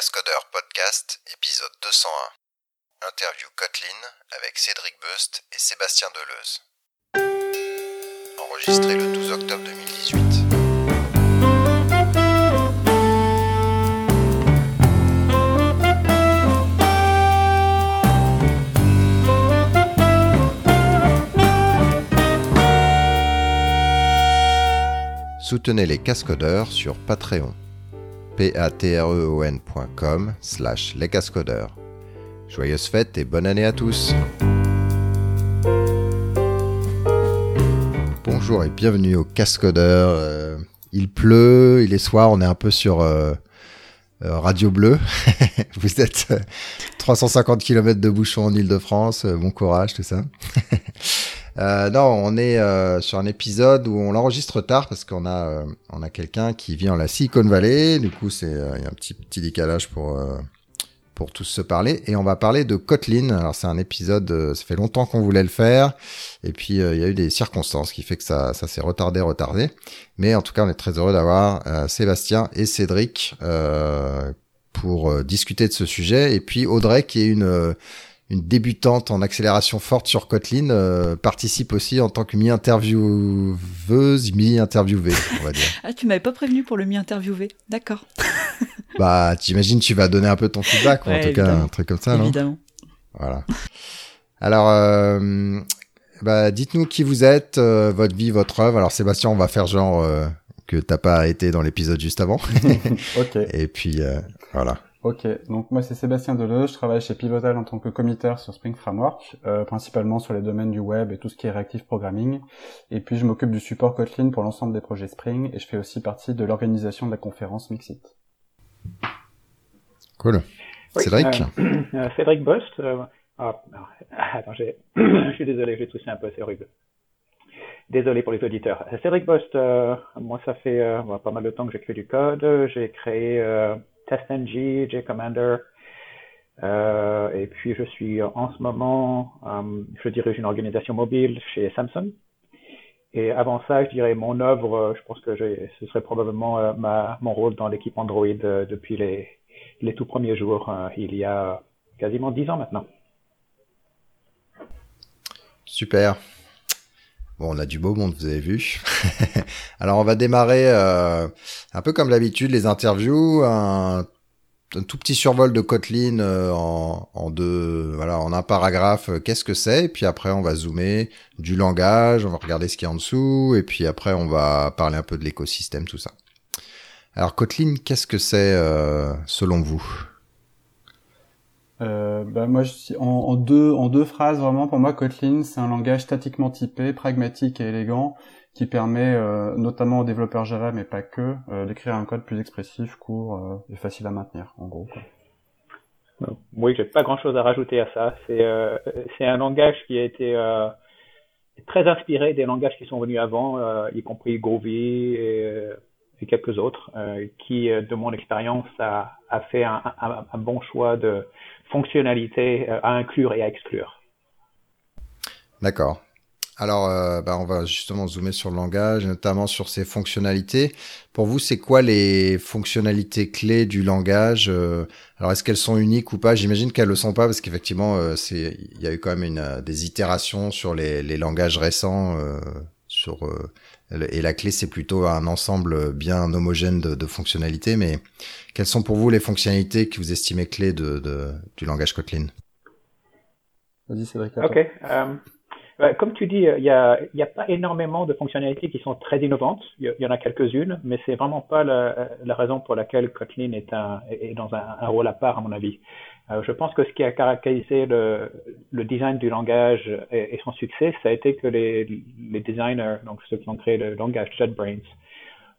Cascodeurs Podcast, épisode 201. Interview Kotlin avec Cédric Bust et Sébastien Deleuze. Enregistré le 12 octobre 2018. Soutenez les cascodeurs sur Patreon. patreon.com slash les cascodeurs. Joyeuses fêtes et bonne année à tous Bonjour et bienvenue au Cascodeur. Euh, il pleut, il est soir, on est un peu sur euh, euh, Radio Bleu. Vous êtes 350 km de bouchon en Ile-de-France, bon courage, tout ça. Euh, non, on est euh, sur un épisode où on l'enregistre tard parce qu'on a euh, a quelqu'un qui vit en la Silicon Valley. Du coup, c'est il y a un petit petit décalage pour pour tous se parler et on va parler de Kotlin. Alors c'est un épisode, ça fait longtemps qu'on voulait le faire et puis il y a eu des circonstances qui fait que ça ça s'est retardé retardé. Mais en tout cas, on est très heureux d'avoir Sébastien et Cédric pour discuter de ce sujet et puis Audrey qui est une une débutante en accélération forte sur Kotlin euh, participe aussi en tant que mi-intervieweuse, mi-interviewée, on va dire. ah, tu m'avais pas prévenu pour le mi-interviewé, d'accord. bah, t'imagines, tu vas donner un peu ton feedback, en tout cas, un truc comme ça, non? Évidemment. Voilà. Alors, euh, bah, dites-nous qui vous êtes, euh, votre vie, votre œuvre. Alors, Sébastien, on va faire genre que t'as pas été dans l'épisode juste avant. ok. Et puis, voilà. Ok, donc moi c'est Sébastien Deleuze, je travaille chez Pivotal en tant que committeur sur Spring Framework, euh, principalement sur les domaines du web et tout ce qui est reactive programming. Et puis je m'occupe du support Kotlin pour l'ensemble des projets Spring et je fais aussi partie de l'organisation de la conférence Mixit. Cool. Cédric euh, euh, Cédric Bost. Ah, attends, je suis désolé, j'ai toussé un peu, c'est horrible. Désolé pour les auditeurs. Cédric Bost, moi ça fait pas mal de temps que j'écris du code. J'ai créé TestNG, JCommander. Euh, et puis je suis en ce moment, euh, je dirige une organisation mobile chez Samsung. Et avant ça, je dirais mon œuvre, je pense que ce serait probablement euh, ma, mon rôle dans l'équipe Android euh, depuis les, les tout premiers jours, euh, il y a quasiment dix ans maintenant. Super. Bon, on a du beau monde, vous avez vu. Alors, on va démarrer euh, un peu comme d'habitude les interviews, un, tout petit survol de Kotlin euh, en, deux, voilà, en un paragraphe. Euh, qu'est-ce que c'est? Et puis après, on va zoomer du langage, on va regarder ce qu'il y a en dessous, et puis après, on va parler un peu de l'écosystème, tout ça. Alors, Kotlin, qu'est-ce que c'est selon vous? Euh, bah moi, je, en, en, deux, en deux phrases, vraiment, pour moi, Kotlin, c'est un langage statiquement typé, pragmatique et élégant, qui permet, euh, notamment aux développeurs Java, mais pas que, euh, d'écrire un code plus expressif, court euh, et facile à maintenir, en gros. Quoi. Oui, j'ai pas grand-chose à rajouter à ça. C'est euh, c'est un langage qui a été très inspiré des langages qui sont venus avant, y compris Groovy et, et quelques autres, qui, de mon expérience, a, a fait un, un bon choix de fonctionnalités euh, à inclure et à exclure. D'accord. Alors, euh, bah, on va justement zoomer sur le langage, notamment sur ses fonctionnalités. Pour vous, c'est quoi les fonctionnalités clés du langage euh, Alors, est-ce qu'elles sont uniques ou pas? J'imagine qu'elles le sont pas parce qu'effectivement, c'est il y a eu quand même une, des itérations sur les, les langages récents. sur et la clé, c'est plutôt un ensemble bien homogène de, de, fonctionnalités. Mais quelles sont pour vous les fonctionnalités que vous estimez clés de, de du langage Kotlin? Vas-y, Cédric. Ok. Euh, comme tu dis, il n'y a, y a pas énormément de fonctionnalités qui sont très innovantes. Il y, en a quelques-unes, mais c'est vraiment pas la, la, raison pour laquelle Kotlin est, un, est dans un, un rôle à part, à mon avis. Je pense que ce qui a caractérisé le, design du langage et, son succès, ça a été que les, designers, donc ceux qui ont créé le langage JetBrains,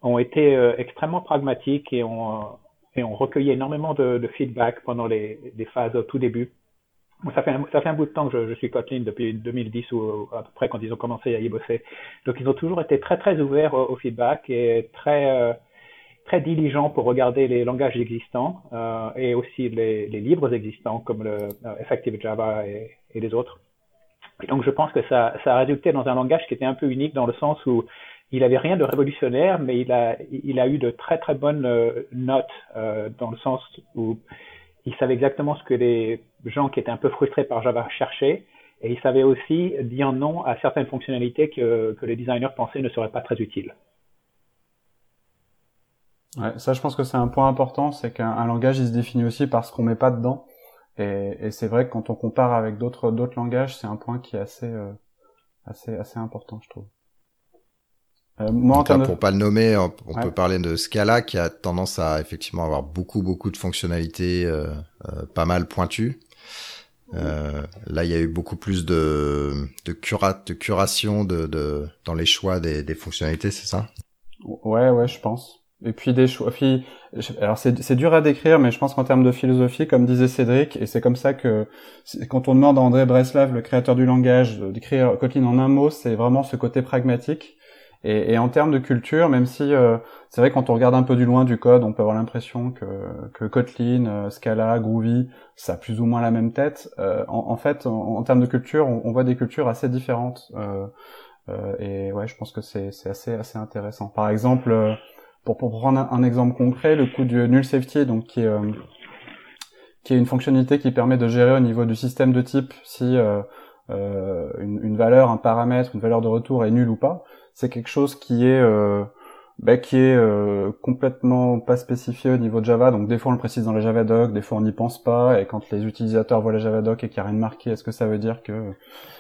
ont été euh, extrêmement pragmatiques et ont, recueilli énormément de, feedback pendant les, phases au tout début. Ça fait, un, bout de temps que je, suis Kotlin depuis 2010 ou à peu près quand ils ont commencé à y bosser. Donc ils ont toujours été très très ouverts au, au feedback et très euh, très diligent pour regarder les langages existants euh, et aussi les, les, livres existants comme le euh, Effective Java et, les autres. Et donc je pense que ça, a résulté dans un langage qui était un peu unique dans le sens où il avait rien de révolutionnaire, mais il a, eu de très très bonnes euh, notes dans le sens où il savait exactement ce que les gens qui étaient un peu frustrés par Java cherchaient, et il savait aussi dire non à certaines fonctionnalités que, que les designers pensaient ne seraient pas très utiles. Ouais, ça, je pense que c'est un point important, c'est qu'un langage, il se définit aussi par ce qu'on met pas dedans. Et, et c'est vrai que quand on compare avec d'autres d'autres langages, c'est un point qui est assez euh, assez assez important, je trouve. Euh, moi, Pour pas le nommer, on, peut parler de Scala qui a tendance à effectivement avoir beaucoup beaucoup de fonctionnalités euh, euh pas mal pointues. Euh, là, il y a eu beaucoup plus de de, cura, de curation de, de dans les choix des, des fonctionnalités, c'est ça? Ouais, ouais, je pense. Et puis des choix. Alors c'est dur à décrire, mais je pense qu'en termes de philosophie, comme disait Cédric, et c'est comme ça que quand on demande à André Breslav, le créateur du langage, d'écrire Kotlin en un mot, c'est vraiment ce côté pragmatique. Et, en termes de culture, même si euh, c'est vrai quand on regarde un peu du loin du code, on peut avoir l'impression que, que Kotlin, euh, Scala, Groovy, ça a plus ou moins la même tête. Euh, en, fait, en, termes de culture, on, voit des cultures assez différentes. et ouais, je pense que c'est assez assez intéressant. Par exemple, pour, pour prendre un, exemple concret, le coup du null safety, donc qui est qui est une fonctionnalité qui permet de gérer au niveau du système de type si euh, une, une, valeur, un paramètre, une valeur de retour est nulle ou pas c'est quelque chose qui est euh, bah, qui est euh, complètement pas spécifié au niveau de Java. Donc des fois on le précise dans les Javadoc, des fois on n'y pense pas. Et quand les utilisateurs voient les Javadoc et qu'il n'y a rien de marqué, est-ce que ça veut dire que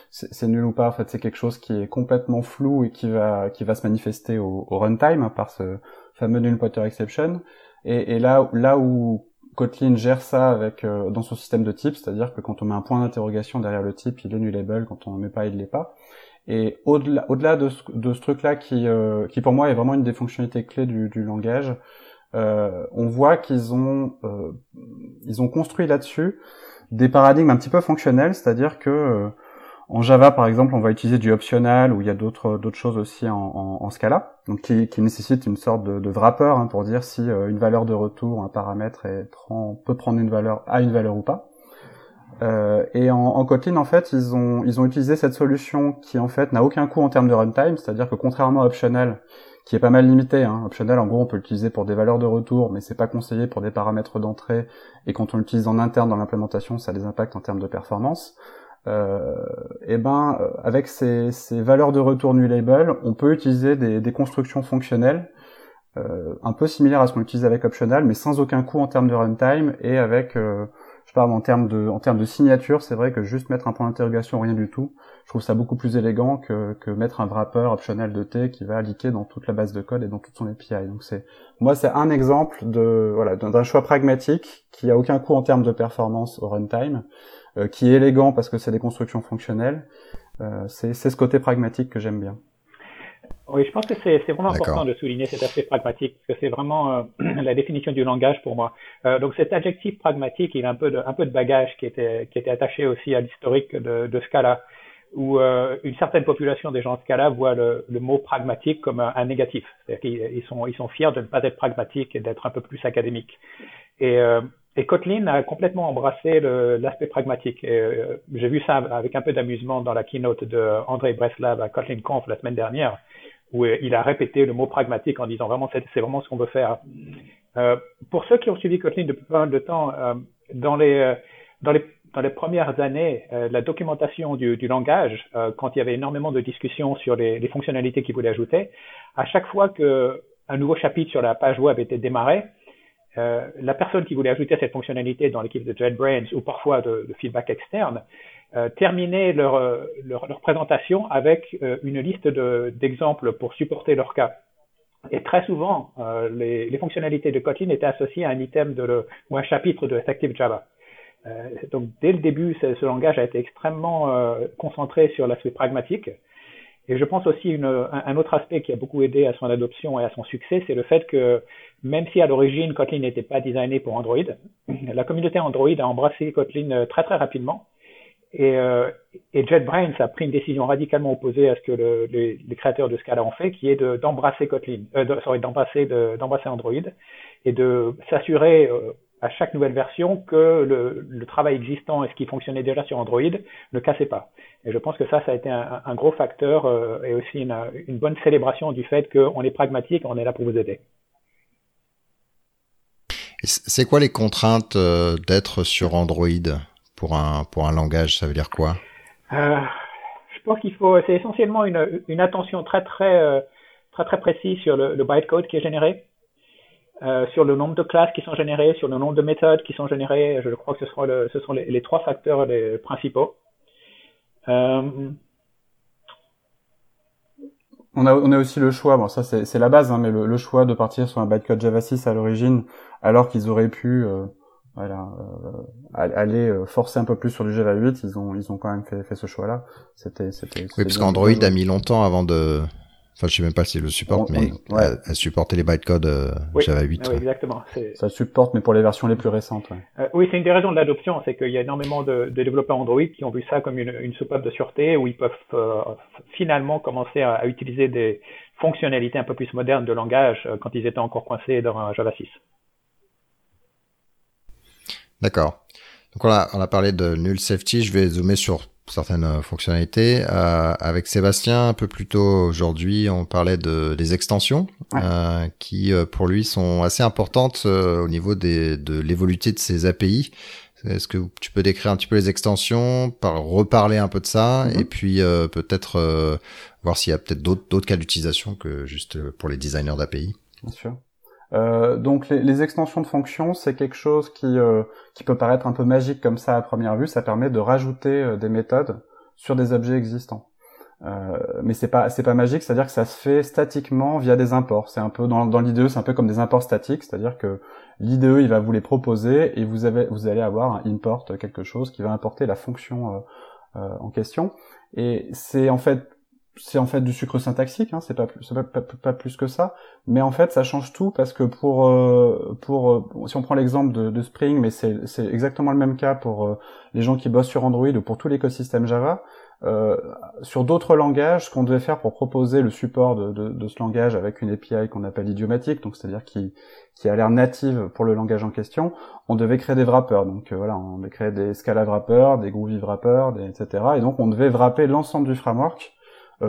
c'est nul ou pas? En fait, c'est quelque chose qui est complètement flou et qui va qui va se manifester au, runtime par ce fameux null pointer exception. Et, là là où Kotlin gère ça avec euh, dans son système de type, c'est-à-dire que quand on met un point d'interrogation derrière le type, il est nullable, quand on ne met pas, il l'est pas. Et au-delà, au-delà de ce, truc-là qui, euh, qui pour moi est vraiment une des fonctionnalités clés du, langage, euh, on voit qu'ils ont, ils ont construit là-dessus des paradigmes un petit peu fonctionnels, c'est-à-dire que en Java, par exemple, on va utiliser du optional ou il y a d'autres d'autres choses aussi en, en, en Scala, donc qui, qui nécessite une sorte de, de wrapper hein, pour dire si euh, une valeur de retour, un paramètre est, peut prendre une valeur à une valeur ou pas. Euh, et en, en, Kotlin, en fait, ils ont, ils ont utilisé cette solution qui, en fait, n'a aucun coût en termes de runtime, c'est-à-dire que contrairement à Optional, qui est pas mal limité, hein, Optional, en gros, on peut l'utiliser pour des valeurs de retour, mais c'est pas conseillé pour des paramètres d'entrée, et quand on l'utilise en interne dans l'implémentation, ça a des impacts en termes de performance. Euh, et ben, euh, avec ces, ces, valeurs de retour nullable, on peut utiliser des, des constructions fonctionnelles euh, un peu similaires à ce qu'on utilise avec Optional, mais sans aucun coût en termes de runtime et avec je parle en termes de, en termes de signature, c'est vrai que juste mettre un point d'interrogation, rien du tout, je trouve ça beaucoup plus élégant que, que mettre un wrapper optionnel de T qui va liquer dans toute la base de code et dans toute son API. Donc c'est, moi, c'est un exemple de, voilà, d'un choix pragmatique qui a aucun coût en termes de performance au runtime, euh, qui est élégant parce que c'est des constructions fonctionnelles. Euh, c'est ce côté pragmatique que j'aime bien. Oui, je pense que c'est vraiment important de souligner cet aspect pragmatique, parce que c'est vraiment euh, la définition du langage pour moi. Euh, donc cet adjectif pragmatique, il a un peu de, un peu de bagage qui était, qui était attaché aussi à l'historique de, de Scala, où euh, une certaine population des gens de Scala voit le, le mot pragmatique comme un, négatif. C'est-à-dire qu'ils ils sont, ils sont fiers de ne pas être pragmatiques et d'être un peu plus académiques. Et, euh, et Kotlin a complètement embrassé l'aspect pragmatique. Euh, J'ai vu ça avec un peu d'amusement dans la keynote de André Breslav à Kotlin Conf la semaine dernière où euh, il a répété le mot pragmatique en disant vraiment c'est vraiment ce qu'on veut faire. Euh, pour ceux qui ont suivi Kotlin depuis pas mal de temps, dans les dans les dans les premières années, la documentation du, du langage, quand il y avait énormément de discussions sur les, les fonctionnalités qu'il voulait ajouter, à chaque fois que un nouveau chapitre sur la page web était démarré, la personne qui voulait ajouter cette fonctionnalité dans l'équipe de JetBrains ou parfois de, de feedback externe euh, terminer leur, euh, leur, leur, présentation avec euh, une liste d'exemples pour supporter leur cas. Et très souvent, les, les, fonctionnalités de Kotlin étaient associées à un item de le, ou un chapitre de Effective Java. donc dès le début, ce, ce, langage a été extrêmement concentré sur l'aspect pragmatique. Et je pense aussi une, un, un, autre aspect qui a beaucoup aidé à son adoption et à son succès, c'est le fait que même si à l'origine Kotlin n'était pas designé pour Android, la communauté Android a embrassé Kotlin très très rapidement et, euh, et JetBrains a pris une décision radicalement opposée à ce que le, les, les, créateurs de Scala ont fait, qui est d'embrasser Kotlin, euh, de, sorry, d'embrasser d'embrasser Android et de s'assurer euh, à chaque nouvelle version que le, le, travail existant et ce qui fonctionnait déjà sur Android ne cassait pas. Et je pense que ça, ça a été un, un gros facteur euh, et aussi une, une, bonne célébration du fait qu'on est pragmatique, on est là pour vous aider. C'est quoi les contraintes euh, d'être sur Android pour un, pour un langage? Ça veut dire quoi? Euh, Je pense qu'il faut, c'est essentiellement une, une attention très très euh, très très précise sur le, bytecode qui est généré. Sur le nombre de classes qui sont générées, sur le nombre de méthodes qui sont générées. Je crois que ce, sont les, trois facteurs principaux. On a, on a aussi le choix, bon ça c'est la base, hein, mais le, le, choix de partir sur un bytecode Java 6 à l'origine, alors qu'ils auraient pu euh, voilà, euh, aller euh, forcer un peu plus sur du Java 8, ils ont, ils ont quand même fait, fait ce choix-là. C'était, c'était. Oui, parce qu'Android a mis longtemps avant de Enfin, je sais même pas si le supporte, mais elle, supportait les bytecodes euh, Java 8. Oui, exactement. Ça supporte, mais pour les versions les plus récentes. Euh, oui, c'est une des raisons de l'adoption, c'est qu'il y a énormément de, de, développeurs Android qui ont vu ça comme une, une soupape de sûreté où ils peuvent euh, finalement commencer à, à, utiliser des fonctionnalités un peu plus modernes de langage euh, quand ils étaient encore coincés dans un Java 6. D'accord. Donc on a, on a parlé de null safety. Je vais zoomer sur certaines euh, fonctionnalités. Euh, avec Sébastien, un peu plus tôt aujourd'hui, on parlait de, des extensions euh, qui, pour lui, sont assez importantes euh, au niveau des, de l'évolution de ses API. Est-ce que tu peux décrire un petit peu les extensions, par reparler un peu de ça, mm-hmm. et puis peut-être voir s'il y a peut-être d'autres cas d'utilisation que juste pour les designers d'API Bien sûr. Euh, donc les, les, extensions de fonctions, c'est quelque chose qui, euh, qui peut paraître un peu magique comme ça à première vue. Ça permet de rajouter euh, des méthodes sur des objets existants. Euh, mais c'est pas c'est pas magique, c'est-à-dire que ça se fait statiquement via des imports. C'est un peu dans, dans l'IDE, c'est un peu comme des imports statiques, c'est-à-dire que l'IDE il va vous les proposer et vous avez vous allez avoir un import quelque chose qui va importer la fonction en question. Et c'est en fait c'est en fait du sucre syntaxique, hein, c'est pas, pas, pas, plus que ça, mais en fait ça change tout parce que pour euh, pour euh, si on prend l'exemple de, Spring, mais c'est exactement le même cas pour euh, les gens qui bossent sur Android ou pour tout l'écosystème Java. sur d'autres langages, ce qu'on devait faire pour proposer le support de, de, de ce langage avec une API qu'on appelle idiomatique, donc c'est-à-dire qui qui a l'air native pour le langage en question, on devait créer des wrappers. Donc voilà, on devait créer des Scala wrappers, des Groovy wrappers, des, etc. Et donc on devait wrapper l'ensemble du framework euh,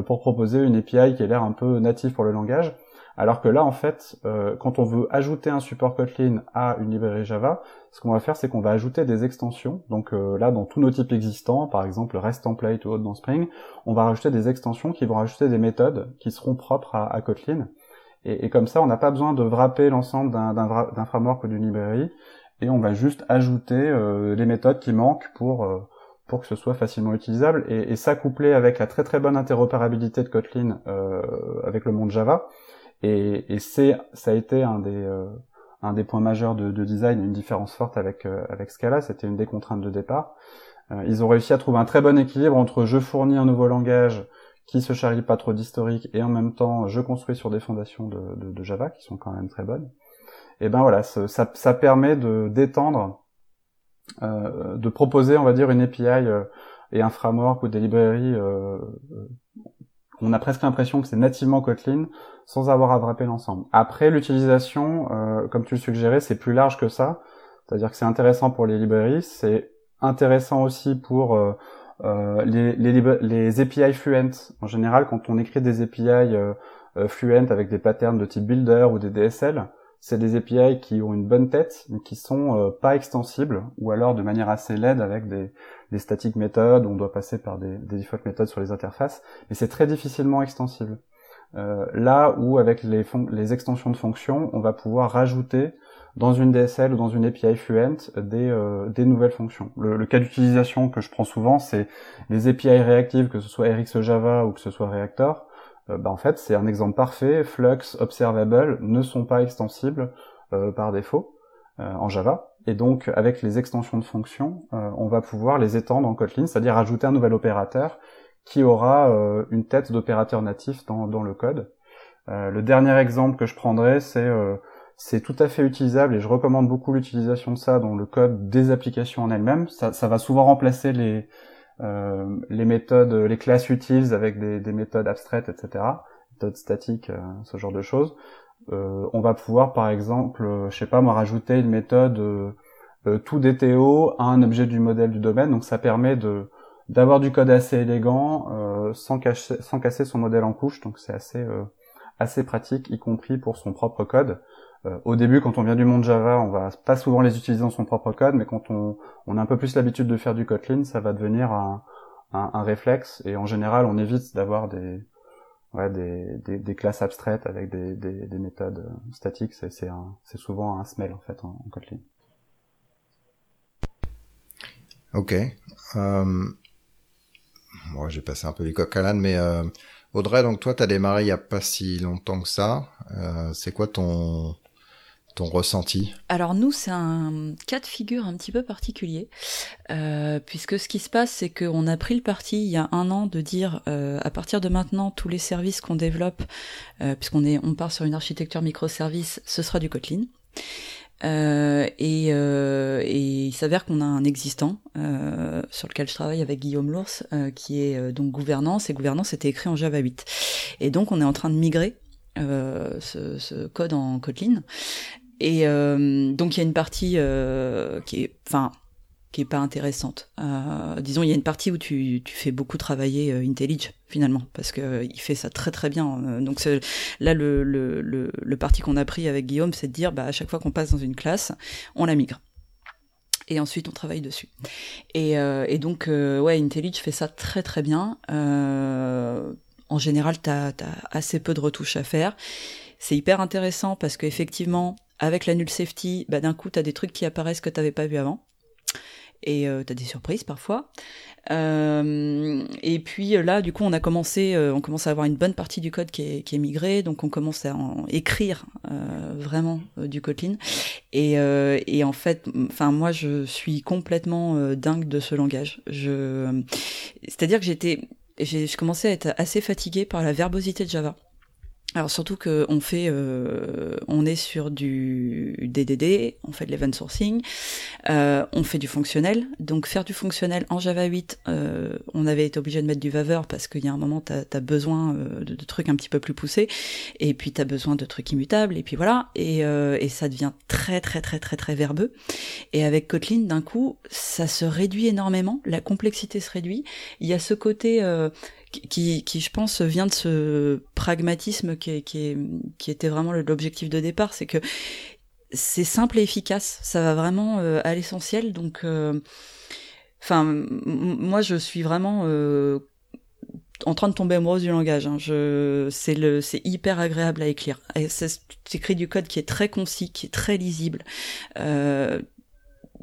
pour proposer une API qui a l'air un peu native pour le langage. Alors que là, en fait, euh, quand on veut ajouter un support Kotlin à une librairie Java, ce qu'on va faire, c'est qu'on va ajouter des extensions. Donc euh, là, dans tous nos types existants, par exemple REST template ou autre dans Spring, on va rajouter des extensions qui vont rajouter des méthodes qui seront propres à, Kotlin. Et, comme ça, on n'a pas besoin de wrapper l'ensemble d'un framework ou d'une librairie, et on va juste ajouter les méthodes qui manquent pour pour que ce soit facilement utilisable. Et, et, ça couplé avec la très très bonne interopérabilité de Kotlin euh, avec le monde Java. Et, et c'est ça a été un des euh, un des points majeurs de, de, design, une différence forte avec euh, avec Scala. C'était une des contraintes de départ. Euh, ils ont réussi à trouver un très bon équilibre entre je fournis un nouveau langage qui se charrie pas trop d'historique et en même temps je construis sur des fondations de, de, de Java qui sont quand même très bonnes. Et ben voilà, ça, ça permet de d'étendre de proposer, on va dire, une API euh, et un framework ou des librairies euh, on a presque l'impression que c'est nativement Kotlin sans avoir à wrapper l'ensemble. Après, l'utilisation, comme tu le suggérais, c'est plus large que ça. C'est-à-dire que c'est intéressant pour les librairies, c'est intéressant aussi pour les, les, les, API Fluent. En général, quand on écrit des API Fluent avec des patterns de type Builder ou des DSL, c'est des API qui ont une bonne tête, mais qui sont euh, pas extensibles, ou alors de manière assez laide avec des, des static méthodes, on doit passer par des, des default méthodes sur les interfaces, mais c'est très difficilement extensible. Euh, là où avec les, les extensions de fonctions, on va pouvoir rajouter dans une DSL ou dans une API Fluent des, euh, des nouvelles fonctions. Le, le cas d'utilisation que je prends souvent, c'est les API réactives, que ce soit RxJava ou que ce soit Reactor. Euh, bah, en fait c'est un exemple parfait. Flux, Observable ne sont pas extensibles euh, par défaut euh, en Java. Et donc avec les extensions de fonctions, on va pouvoir les étendre en Kotlin, c'est-à-dire ajouter un nouvel opérateur qui aura une tête d'opérateur natif dans, dans, le code. le dernier exemple que je prendrai, c'est c'est tout à fait utilisable et je recommande beaucoup l'utilisation de ça dans le code des applications en elles-mêmes. Ça, ça, va souvent remplacer les, euh, les méthodes, les classes utiles avec des, des méthodes abstraites, etc., méthodes statiques, euh, ce genre de choses. Euh, on va pouvoir, par exemple, je sais pas, moi, rajouter une méthode tout DTO a un objet du modèle du domaine, donc ça permet de d'avoir du code assez élégant sans, sans casser son modèle en couche, donc c'est assez assez pratique, y compris pour son propre code. Euh, au début, quand on vient du monde Java, on va pas souvent les utiliser dans son propre code, mais quand on, on a un peu plus l'habitude de faire du Kotlin, ça va devenir un, un, un réflexe. Et en général, on évite d'avoir des, ouais, des, des, classes abstraites avec des, des, des méthodes euh, statiques. C'est, souvent un smell en fait en, Kotlin. Ok. Euh... Moi, j'ai passé un peu les coq à l'âne, mais euh, Audrey, donc toi, tu as démarré il y a pas si longtemps que ça. Euh, c'est quoi ton ton ressenti Alors nous, c'est un cas de figure un petit peu particulier, euh, puisque ce qui se passe, c'est qu'on a pris le parti il y a un an de dire, euh, à partir de maintenant, tous les services qu'on développe, euh, puisqu'on est, on part sur une architecture microservice, ce sera du Kotlin. Et, il s'avère qu'on a un existant sur lequel je travaille avec Guillaume Lours, qui est donc gouvernance, et gouvernance était écrit en Java 8. Et donc on est en train de migrer ce, ce, code en Kotlin. Et donc il y a une partie qui est, enfin, qui est pas intéressante. Euh, disons, il y a une partie où tu, tu fais beaucoup travailler euh, IntelliJ finalement, parce que euh, il fait ça très très bien. Euh, donc là, le, le, le, le parti qu'on a pris avec Guillaume, c'est de dire, bah à chaque fois qu'on passe dans une classe, on la migre. Et ensuite, on travaille dessus. Et, euh, et donc, ouais, IntelliJ fait ça très très bien. en général, tu as, assez peu de retouches à faire. C'est hyper intéressant parce qu'effectivement, avec la null safety, bah, d'un coup, tu as des trucs qui apparaissent que tu n'avais pas vu avant et euh, t'as des surprises parfois. Euh, et puis euh, là, du coup, on a commencé, euh, on commence à avoir une bonne partie du code qui est, migré, donc on commence à en écrire vraiment du Kotlin. Et, et en fait, enfin moi, je suis complètement dingue de ce langage. Je, c'est-à-dire que j'étais, j'ai commencé à être assez fatiguée par la verbosité de Java. Alors surtout que on fait, euh, on est sur du DDD, on fait de l'event sourcing, euh, on fait du fonctionnel. Donc faire du fonctionnel en Java 8, euh, on avait été obligé de mettre du Vaver parce qu'il y a un moment tu as, besoin de, trucs un petit peu plus poussés, et puis tu as besoin de trucs immutables, et puis voilà, et, et ça devient très très très très très verbeux. Et avec Kotlin, d'un coup, ça se réduit énormément, la complexité se réduit. Il y a ce côté qui, qui, je pense, vient de ce pragmatisme qui, était vraiment l'objectif de départ, c'est que c'est simple et efficace, ça va vraiment euh, à l'essentiel, donc, euh, enfin, moi, je suis vraiment euh, en train de tomber amoureuse du langage. Hein. C'est hyper agréable à écrire. C'est écrit du code qui est très concis, qui est très lisible.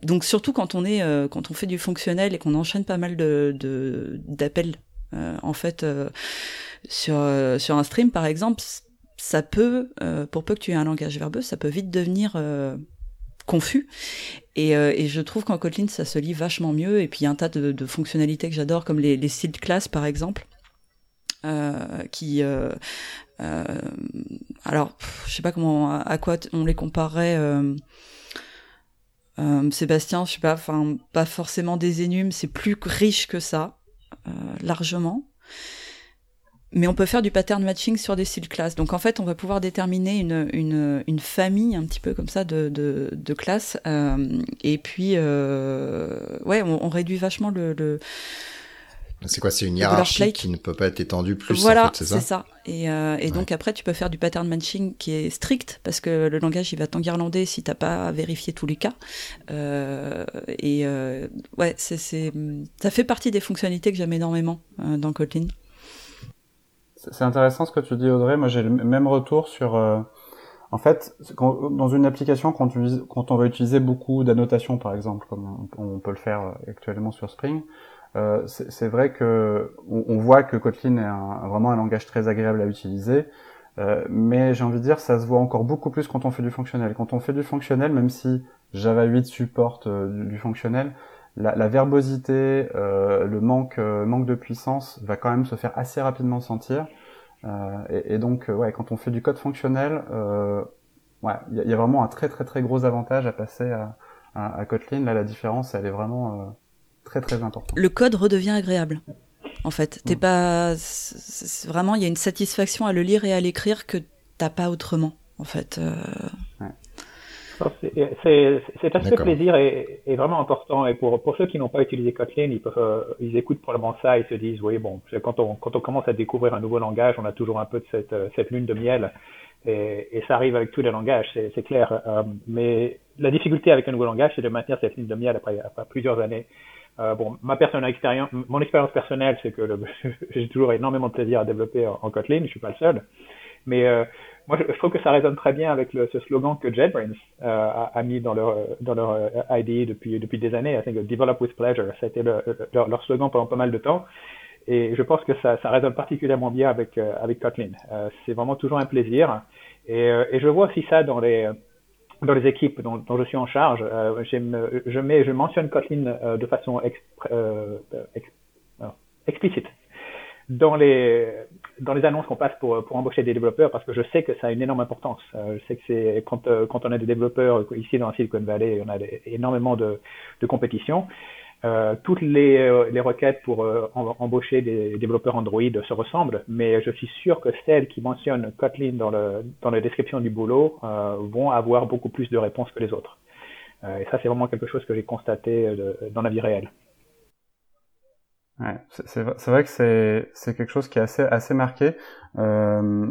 Donc surtout quand on est, quand on fait du fonctionnel et qu'on enchaîne pas mal de, d'appels en fait, euh, sur, euh, sur un stream, par exemple, ça peut, pour peu que tu aies un langage verbeux, ça peut vite devenir confus. Et, et, je trouve qu'en Kotlin, ça se lit vachement mieux. Et puis, il y a un tas de, de fonctionnalités que j'adore, comme les, les styles de classe, par exemple, euh, qui... Euh, alors, je sais pas comment, à quoi on les comparerait. Sébastien, je sais pas, enfin, pas forcément des énumes, c'est plus riche que ça. Euh, largement. Mais on peut faire du pattern matching sur des styles classes. Donc en fait, on va pouvoir déterminer une, une, famille un petit peu comme ça de, de, classes. Euh, et puis, euh, ouais, on, réduit vachement le c'est quoi C'est une hiérarchie qui ne peut pas être étendue plus. Voilà, en fait, c'est ça. ça. Et, euh, et donc après, tu peux faire du pattern matching qui est strict parce que le langage il va t'enguirlander si t'as pas vérifié tous les cas. Euh, et euh, ouais, c'est, c'est, ça fait partie des fonctionnalités que j'aime énormément euh, dans Kotlin. C'est intéressant ce que tu dis, Audrey. Moi, j'ai le même retour sur. Euh, en fait, quand, dans une application, quand, tu, quand on va utiliser beaucoup d'annotations, par exemple, comme on, on peut le faire actuellement sur Spring euh, c'est vrai que on, on, voit que Kotlin est un, vraiment un langage très agréable à utiliser, euh, mais j'ai envie de dire ça se voit encore beaucoup plus quand on fait du fonctionnel. Quand on fait du fonctionnel, même si Java 8 supporte euh, du, fonctionnel, la, la verbosité, euh, le manque euh, manque de puissance va quand même se faire assez rapidement sentir. Et, et, donc ouais, quand on fait du code fonctionnel, ouais, il y, y, a vraiment un très très très gros avantage à passer à, à, à Kotlin. Là, la différence, elle est vraiment très très important. Le code redevient agréable. En fait, t'es mm. pas vraiment il y a une satisfaction à le lire et à l'écrire que t'as pas autrement. En fait. Euh... Cet aspect plaisir est, est, vraiment important et pour, pour ceux qui n'ont pas utilisé Kotlin, ils, peuvent, euh, ils écoutent probablement ça et se disent oui bon quand on, quand on commence à découvrir un nouveau langage, on a toujours un peu de cette, euh, cette lune de miel et, et ça arrive avec tous les langages, c'est clair. Euh, mais la difficulté avec un nouveau langage, c'est de maintenir cette lune de miel après, après plusieurs années. Euh, bon, ma expérience, mon expérience personnelle, c'est que j'ai toujours énormément de plaisir à développer en, Kotlin. Je suis pas le seul, mais euh, moi, je, trouve que ça résonne très bien avec le, ce slogan que JetBrains euh, a, a, mis dans leur, dans leur euh, ID depuis, depuis des années. I think Develop with Pleasure. Ça a été le, leur, leur, slogan pendant pas mal de temps. Et je pense que ça, ça résonne particulièrement bien avec, euh, avec Kotlin. C'est vraiment toujours un plaisir. Et, et, je vois aussi ça dans les, dans les équipes dont, dont je suis en charge. je, mets, je mentionne Kotlin de façon ex, ex, explicite dans les dans les annonces qu'on passe pour pour embaucher des développeurs parce que je sais que ça a une énorme importance. Euh, je sais que c'est quand euh, quand on a des développeurs ici dans Silicon Valley, on a énormément de de compétition. Euh, toutes les, euh, les requêtes pour euh, embaucher des développeurs Android se ressemblent, mais je suis sûr que celles qui mentionnent Kotlin dans le dans la description du boulot vont avoir beaucoup plus de réponses que les autres. et ça, c'est vraiment quelque chose que j'ai constaté dans la vie réelle. Ouais, c'est vrai que c'est quelque chose qui est assez, assez marqué. Euh,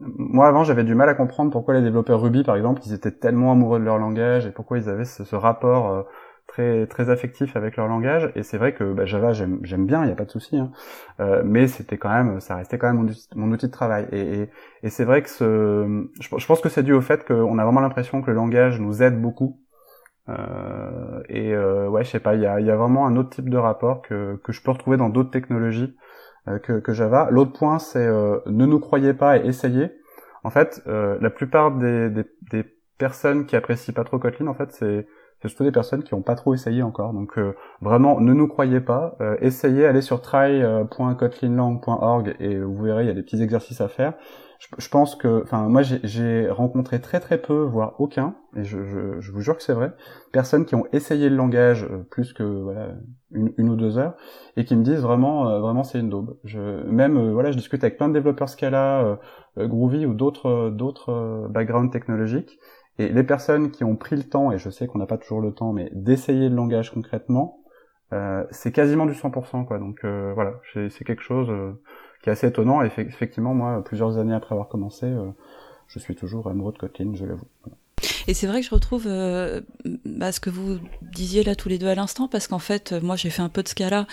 moi, avant, j'avais du mal à comprendre pourquoi les développeurs Ruby, par exemple, ils étaient tellement amoureux de leur langage et pourquoi ils avaient ce, ce rapport euh, très très affectif avec leur langage. Et c'est vrai que bah, Java, j'aime bien, il n'y a pas de souci. Hein. Euh, mais c'était quand même, ça restait quand même mon, outil de travail. Et, et, et c'est vrai que ce, je, pense que c'est dû au fait qu'on a vraiment l'impression que le langage nous aide beaucoup euh, et euh, ouais, je sais pas, il y a, y a, vraiment un autre type de rapport que, que je peux retrouver dans d'autres technologies euh, que, que, Java. L'autre point, c'est ne nous croyez pas et essayez. En fait, la plupart des, des, des, personnes qui apprécient pas trop Kotlin, en fait, c'est c'est surtout des personnes qui n'ont pas trop essayé encore. Donc vraiment, ne nous croyez pas. essayez, allez sur try.kotlinlang.org et vous verrez, il y a des petits exercices à faire je, pense que, enfin, moi, j'ai rencontré très très peu, voire aucun, et je, je, je vous jure que c'est vrai, personnes qui ont essayé le langage euh, plus que voilà une, une, ou deux heures et qui me disent vraiment, euh, vraiment, c'est une daube. Je, même, euh, voilà, je discute avec plein de développeurs Scala, Groovy ou d'autres d'autres backgrounds technologiques. Et les personnes qui ont pris le temps, et je sais qu'on n'a pas toujours le temps, mais d'essayer le langage concrètement, euh, c'est quasiment du 100%, quoi. Donc voilà, c'est quelque chose qui est assez étonnant. Et effectivement, moi, plusieurs années après avoir commencé, euh, je suis toujours amoureux de Kotlin, je l'avoue. Et c'est vrai que je retrouve euh, bah, ce que vous disiez là tous les deux à l'instant, parce qu'en fait, moi j'ai fait un peu de Scala,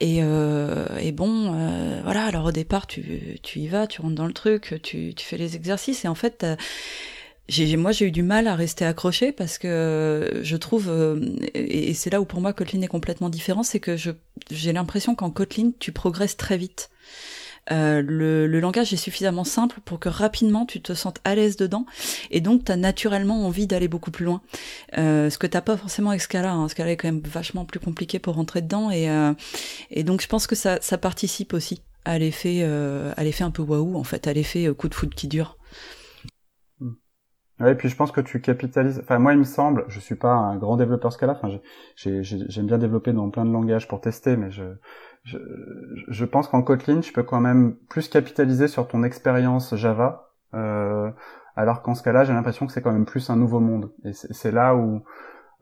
et, euh, et bon, euh, voilà, alors au départ, tu, y vas, tu rentres dans le truc, tu, tu fais les exercices, et en fait, moi j'ai eu du mal à rester accroché parce que je trouve, euh, et, c'est là où pour moi Kotlin est complètement différent, c'est que j'ai l'impression qu'en Kotlin, tu progresses très vite. Euh, le, le, langage est suffisamment simple pour que rapidement tu te sentes à l'aise dedans et donc tu as naturellement envie d'aller beaucoup plus loin. Euh, ce que t'as pas forcément avec Scala, hein. Scala est quand même vachement plus compliqué pour rentrer dedans et, euh, et donc je pense que ça, ça participe aussi à l'effet euh, à l'effet un peu waouh en fait, à l'effet euh, coup de foot qui dure. Et puis je pense que tu capitalises. Enfin, moi, il me semble, je suis pas un grand développeur Scala. Enfin, j'aime bien développer dans plein de langages pour tester, mais je, je, je pense qu'en Kotlin, tu peux quand même plus capitaliser sur ton expérience Java, euh, alors qu'en Scala, j'ai l'impression que c'est quand même plus un nouveau monde. Et c'est là où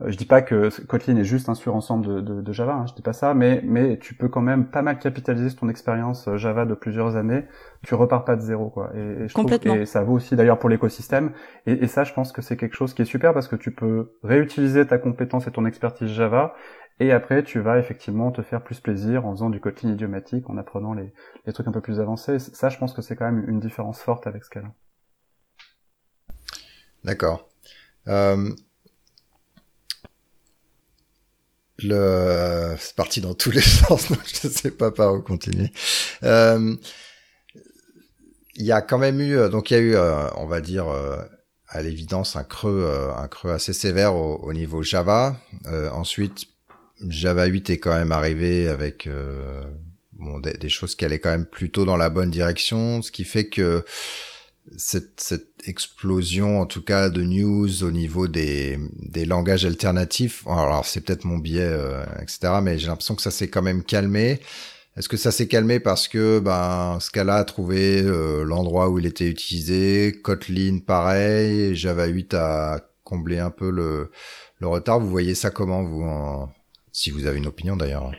je dis pas que Kotlin est juste un surensemble de, de, de Java, hein, je dis pas ça, mais mais tu peux quand même pas mal capitaliser sur ton expérience euh, Java de plusieurs années. Tu repars pas de zéro, quoi. Et, je Trouve, et ça vaut aussi d'ailleurs pour l'écosystème. Et, et, ça, je pense que c'est quelque chose qui est super parce que tu peux réutiliser ta compétence et ton expertise Java et après, tu vas effectivement te faire plus plaisir en faisant du Kotlin idiomatique, en apprenant les, les trucs un peu plus avancés. Ça, je pense que c'est quand même une différence forte avec Scala. D'accord. Euh... Le... C'est parti dans tous les sens, donc je sais pas par où continuer. Euh... Il y a quand même eu, donc il y a eu, euh, on va dire, euh, à l'évidence, un creux, euh, un creux assez sévère au, au niveau Java. ensuite, Java 8 est quand même arrivé avec euh, bon, des, choses qui allaient quand même plutôt dans la bonne direction, ce qui fait que cette, cette explosion, en tout cas, de news au niveau des, des langages alternatifs, alors c'est peut-être mon biais, euh, etc., mais j'ai l'impression que ça s'est quand même calmé. Est-ce que ça s'est calmé parce que ben Scala a trouvé euh, l'endroit où il était utilisé, Kotlin pareil, Java 8 a combler un peu le, le retard. Vous voyez ça comment, vous, si vous avez une opinion d'ailleurs?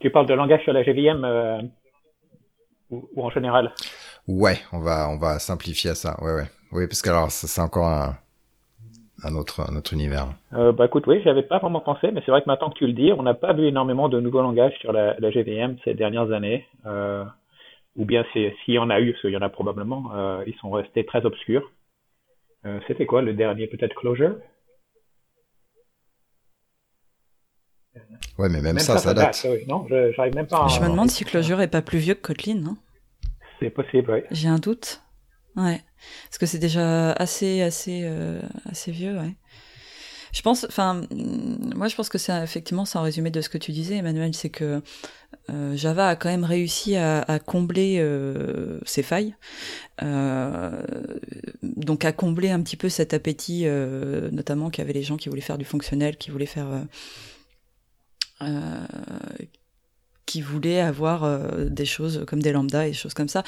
Tu parles de langage sur la GVM euh, ou, en général? Ouais, on va, on va simplifier ça. Ouais, ouais. Oui, parce que alors, c'est encore un, un autre, un autre univers. Euh, bah écoute, oui, j'avais pas vraiment pensé, mais c'est vrai que maintenant que tu le dis, on n'a pas vu énormément de nouveaux langages sur la, la GVM ces dernières années. Euh, ou bien s'il y en a eu, parce qu'il y en a probablement, euh, ils sont restés très obscurs. Euh, C'était quoi le dernier? Peut-être Closure Ouais, mais même, ça, ça, date. Non, je, j'arrive même pas. À... Je me demande si Closure est pas plus vieux que Kotlin, non? C'est possible, oui. J'ai un doute. Ouais, parce que c'est déjà assez, assez, euh, assez vieux, ouais. Je pense, enfin, moi je pense que c'est effectivement, c'est un résumé de ce que tu disais, Emmanuel, c'est que euh, Java a quand même réussi à, combler euh, ses failles, donc à combler un petit peu cet appétit, notamment qu'avaient les gens qui voulaient faire du fonctionnel, qui voulaient faire qui voulaient avoir euh, des choses comme des lambdas et des choses comme ça.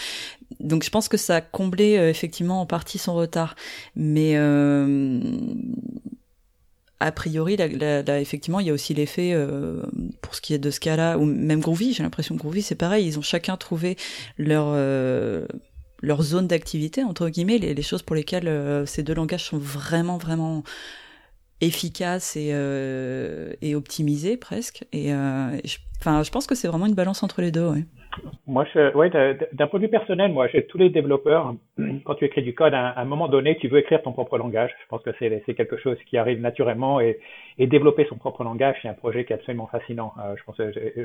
Donc je pense que ça a comblé euh, effectivement en partie son retard. Mais euh, a priori, là, effectivement, il y a aussi l'effet, euh, pour ce qui est de Scala, ou même Groovy, j'ai l'impression que Groovy, c'est pareil, ils ont chacun trouvé leur, leur zone d'activité, entre guillemets, les, les, choses pour lesquelles ces deux langages sont vraiment, vraiment efficace et, euh, optimisé presque. Et euh, enfin, je pense que c'est vraiment une balance entre les deux. Moi, d'un point de vue personnel, moi, j'ai tous les développeurs. Quand tu écris du code, à un moment donné, tu veux écrire ton propre langage. Je pense que c'est quelque chose qui arrive naturellement et, développer son propre langage, c'est un projet qui est absolument fascinant. Euh, je pense,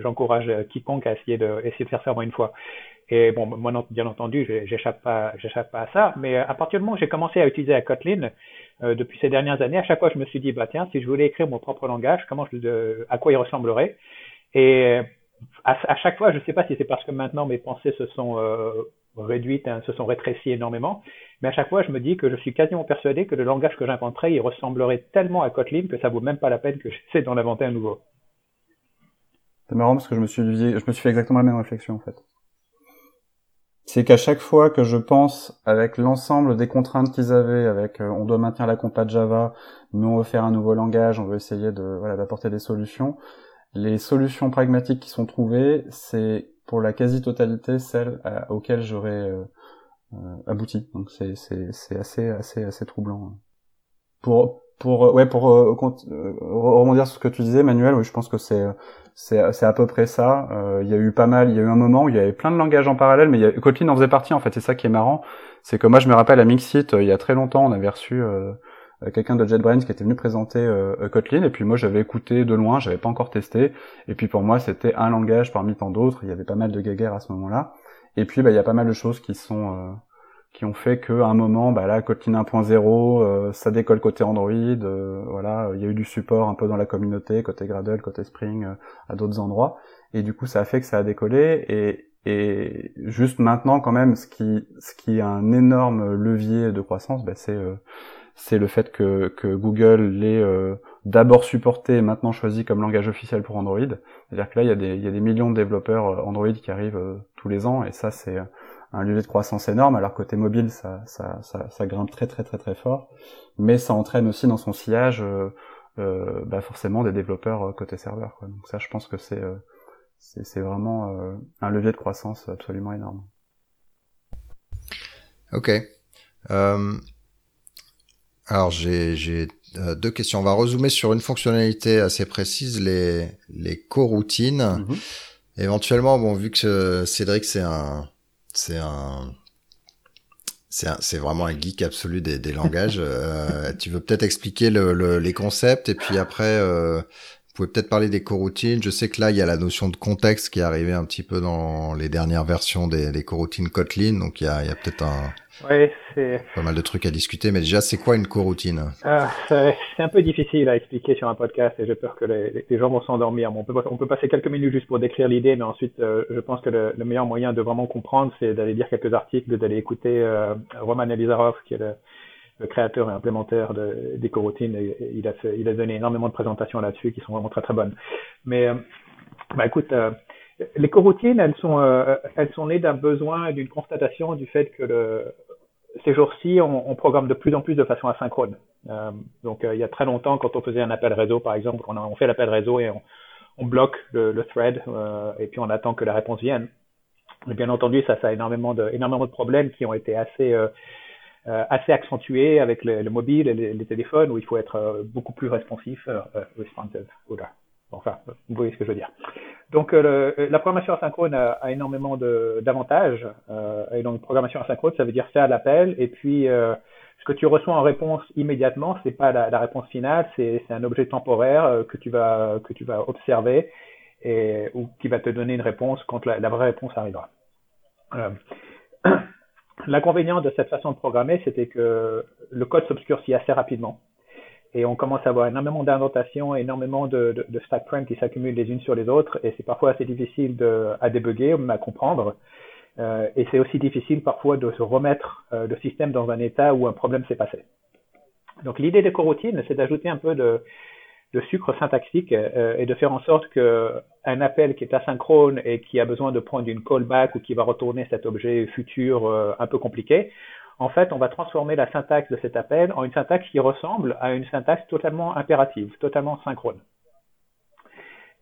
j'encourage quiconque à essayer de essayer de faire ça au moins une fois. Et bon, moi, bien entendu, j'échappe pas, j'échappe pas à ça. Mais à partir du moment où j'ai commencé à utiliser la Kotlin, euh, depuis ces dernières années, à chaque fois, je me suis dit, bah tiens, si je voulais écrire mon propre langage, comment je, à quoi il ressemblerait? Et à, chaque fois, je ne sais pas si c'est parce que maintenant mes pensées se sont euh, réduites, hein, se sont rétrécies énormément, mais à chaque fois, je me dis que je suis quasiment persuadé que le langage que j'inventerais, il ressemblerait tellement à Kotlin que ça vaut même pas la peine que j'essaie d'en inventer un nouveau. C'est marrant parce que je me suis je me suis fait exactement la même réflexion en fait c'est qu'à chaque fois que je pense avec l'ensemble des contraintes qu'ils avaient, avec euh, on doit maintenir la compa de Java, mais on veut faire un nouveau langage, on veut essayer de voilà d'apporter des solutions. Les solutions pragmatiques qui sont trouvées, c'est pour la quasi-totalité celles euh, auxquelles j'aurais euh, abouti. Donc c'est assez assez assez troublant. Pour pour ouais pour rebondir sur ce que tu disais, Manuel, oui, je pense que c'est c'est à peu près ça. Euh, il y a eu pas mal, il y a eu un moment où il y avait plein de langages en parallèle, mais y a, Kotlin en faisait partie en fait. C'est ça qui est marrant, c'est que moi je me rappelle à Mixit, euh, il y a très longtemps, on avait reçu euh, quelqu'un de JetBrains qui était venu présenter Kotlin, et puis moi j'avais écouté de loin, j'avais pas encore testé, et puis pour moi c'était un langage parmi tant d'autres. Il y avait pas mal de guéguerres à ce moment-là, et puis bah il y a pas mal de choses qui sont qui ont fait qu'à un moment, bah là, Kotlin 1.0, euh, ça décolle côté Android. Euh, voilà, il y a eu du support un peu dans la communauté, côté Gradle, côté Spring, euh, à d'autres endroits. Et du coup, ça a fait que ça a décollé. Et, et juste maintenant, quand même, ce qui, ce qui est un énorme levier de croissance, bah, c'est c'est le fait que, que Google l'ait d'abord supporté maintenant choisi comme langage officiel pour Android. C'est-à-dire que là, il y, a des, il y a des millions de développeurs Android qui arrivent tous les ans, et ça, c'est un levier de croissance énorme, alors côté mobile, ça, ça, ça, ça, grimpe très très très très fort, mais ça entraîne aussi dans son sillage euh, euh, bah forcément des développeurs euh, côté serveur. Quoi. Donc ça, je pense que c'est euh, c'est vraiment un levier de croissance absolument énorme. Ok. alors j'ai deux questions. On va résumer sur une fonctionnalité assez précise, les les coroutines. Mm Éventuellement, bon, vu que Cédric c'est un c'est un c'est vraiment un geek absolu des, des langages. euh, tu veux peut-être expliquer le, le, les concepts et puis après, euh, pouvez peut-être parler des coroutines. Je sais que là, il y a la notion de contexte qui est arrivée un petit peu dans les dernières versions des, des coroutines Kotlin, donc il y a, il y a peut-être un, c'est pas mal de trucs à discuter, mais déjà, c'est quoi une coroutine? Ah, C'est un peu difficile à expliquer sur un podcast et j'ai peur que les, les gens vont s'endormir. on, peut, on peut passer quelques minutes juste pour décrire l'idée, mais ensuite, euh, je pense que le, le, meilleur moyen de vraiment comprendre, c'est d'aller lire quelques articles, d'aller écouter euh, Roman Elizarov, qui est le, le, créateur et implémentaire de, des coroutines. Et, il, a a donné énormément de présentations là-dessus qui sont vraiment très très bonnes. Mais euh, bah, écoute, euh, les coroutines, elles sont, euh, elles sont nées d'un besoin, d'une constatation du fait que ces jours-ci, on, programme de plus en plus de façon asynchrone. donc il y a très longtemps, quand on faisait un appel réseau, par exemple, on, on fait l'appel réseau et on, bloque le, thread et puis on attend que la réponse vienne. Et bien entendu, ça, ça a énormément de, énormément de problèmes qui ont été assez assez accentué avec le, le mobile et les, téléphones où il faut être euh, beaucoup plus responsif, euh, responsive. Oula. Enfin, vous voyez ce que je veux dire. Donc, le, la programmation asynchrone a, énormément d'avantages. et donc, programmation asynchrone, ça veut dire faire l'appel et puis ce que tu reçois en réponse immédiatement, c'est pas la, réponse finale, c'est un objet temporaire que tu vas que tu vas observer et ou qui va te donner une réponse quand la vraie réponse arrivera. L'inconvénient de cette façon de programmer, c'était que le code s'obscurcit assez rapidement. Et on commence à avoir énormément d'inventations, énormément de stack frames qui s'accumulent les unes sur les autres. Et c'est parfois assez difficile de, à débugger, à comprendre. Euh, et c'est aussi difficile parfois de se remettre euh, le système dans un état où un problème s'est passé. Donc l'idée des coroutines, c'est d'ajouter un peu de, de sucre syntaxique euh, et de faire en sorte que un appel qui est asynchrone et qui a besoin de prendre une callback ou qui va retourner cet objet futur euh, un peu compliqué, en fait, on va transformer la syntaxe de cet appel en une syntaxe qui ressemble à une syntaxe totalement impérative, totalement synchrone.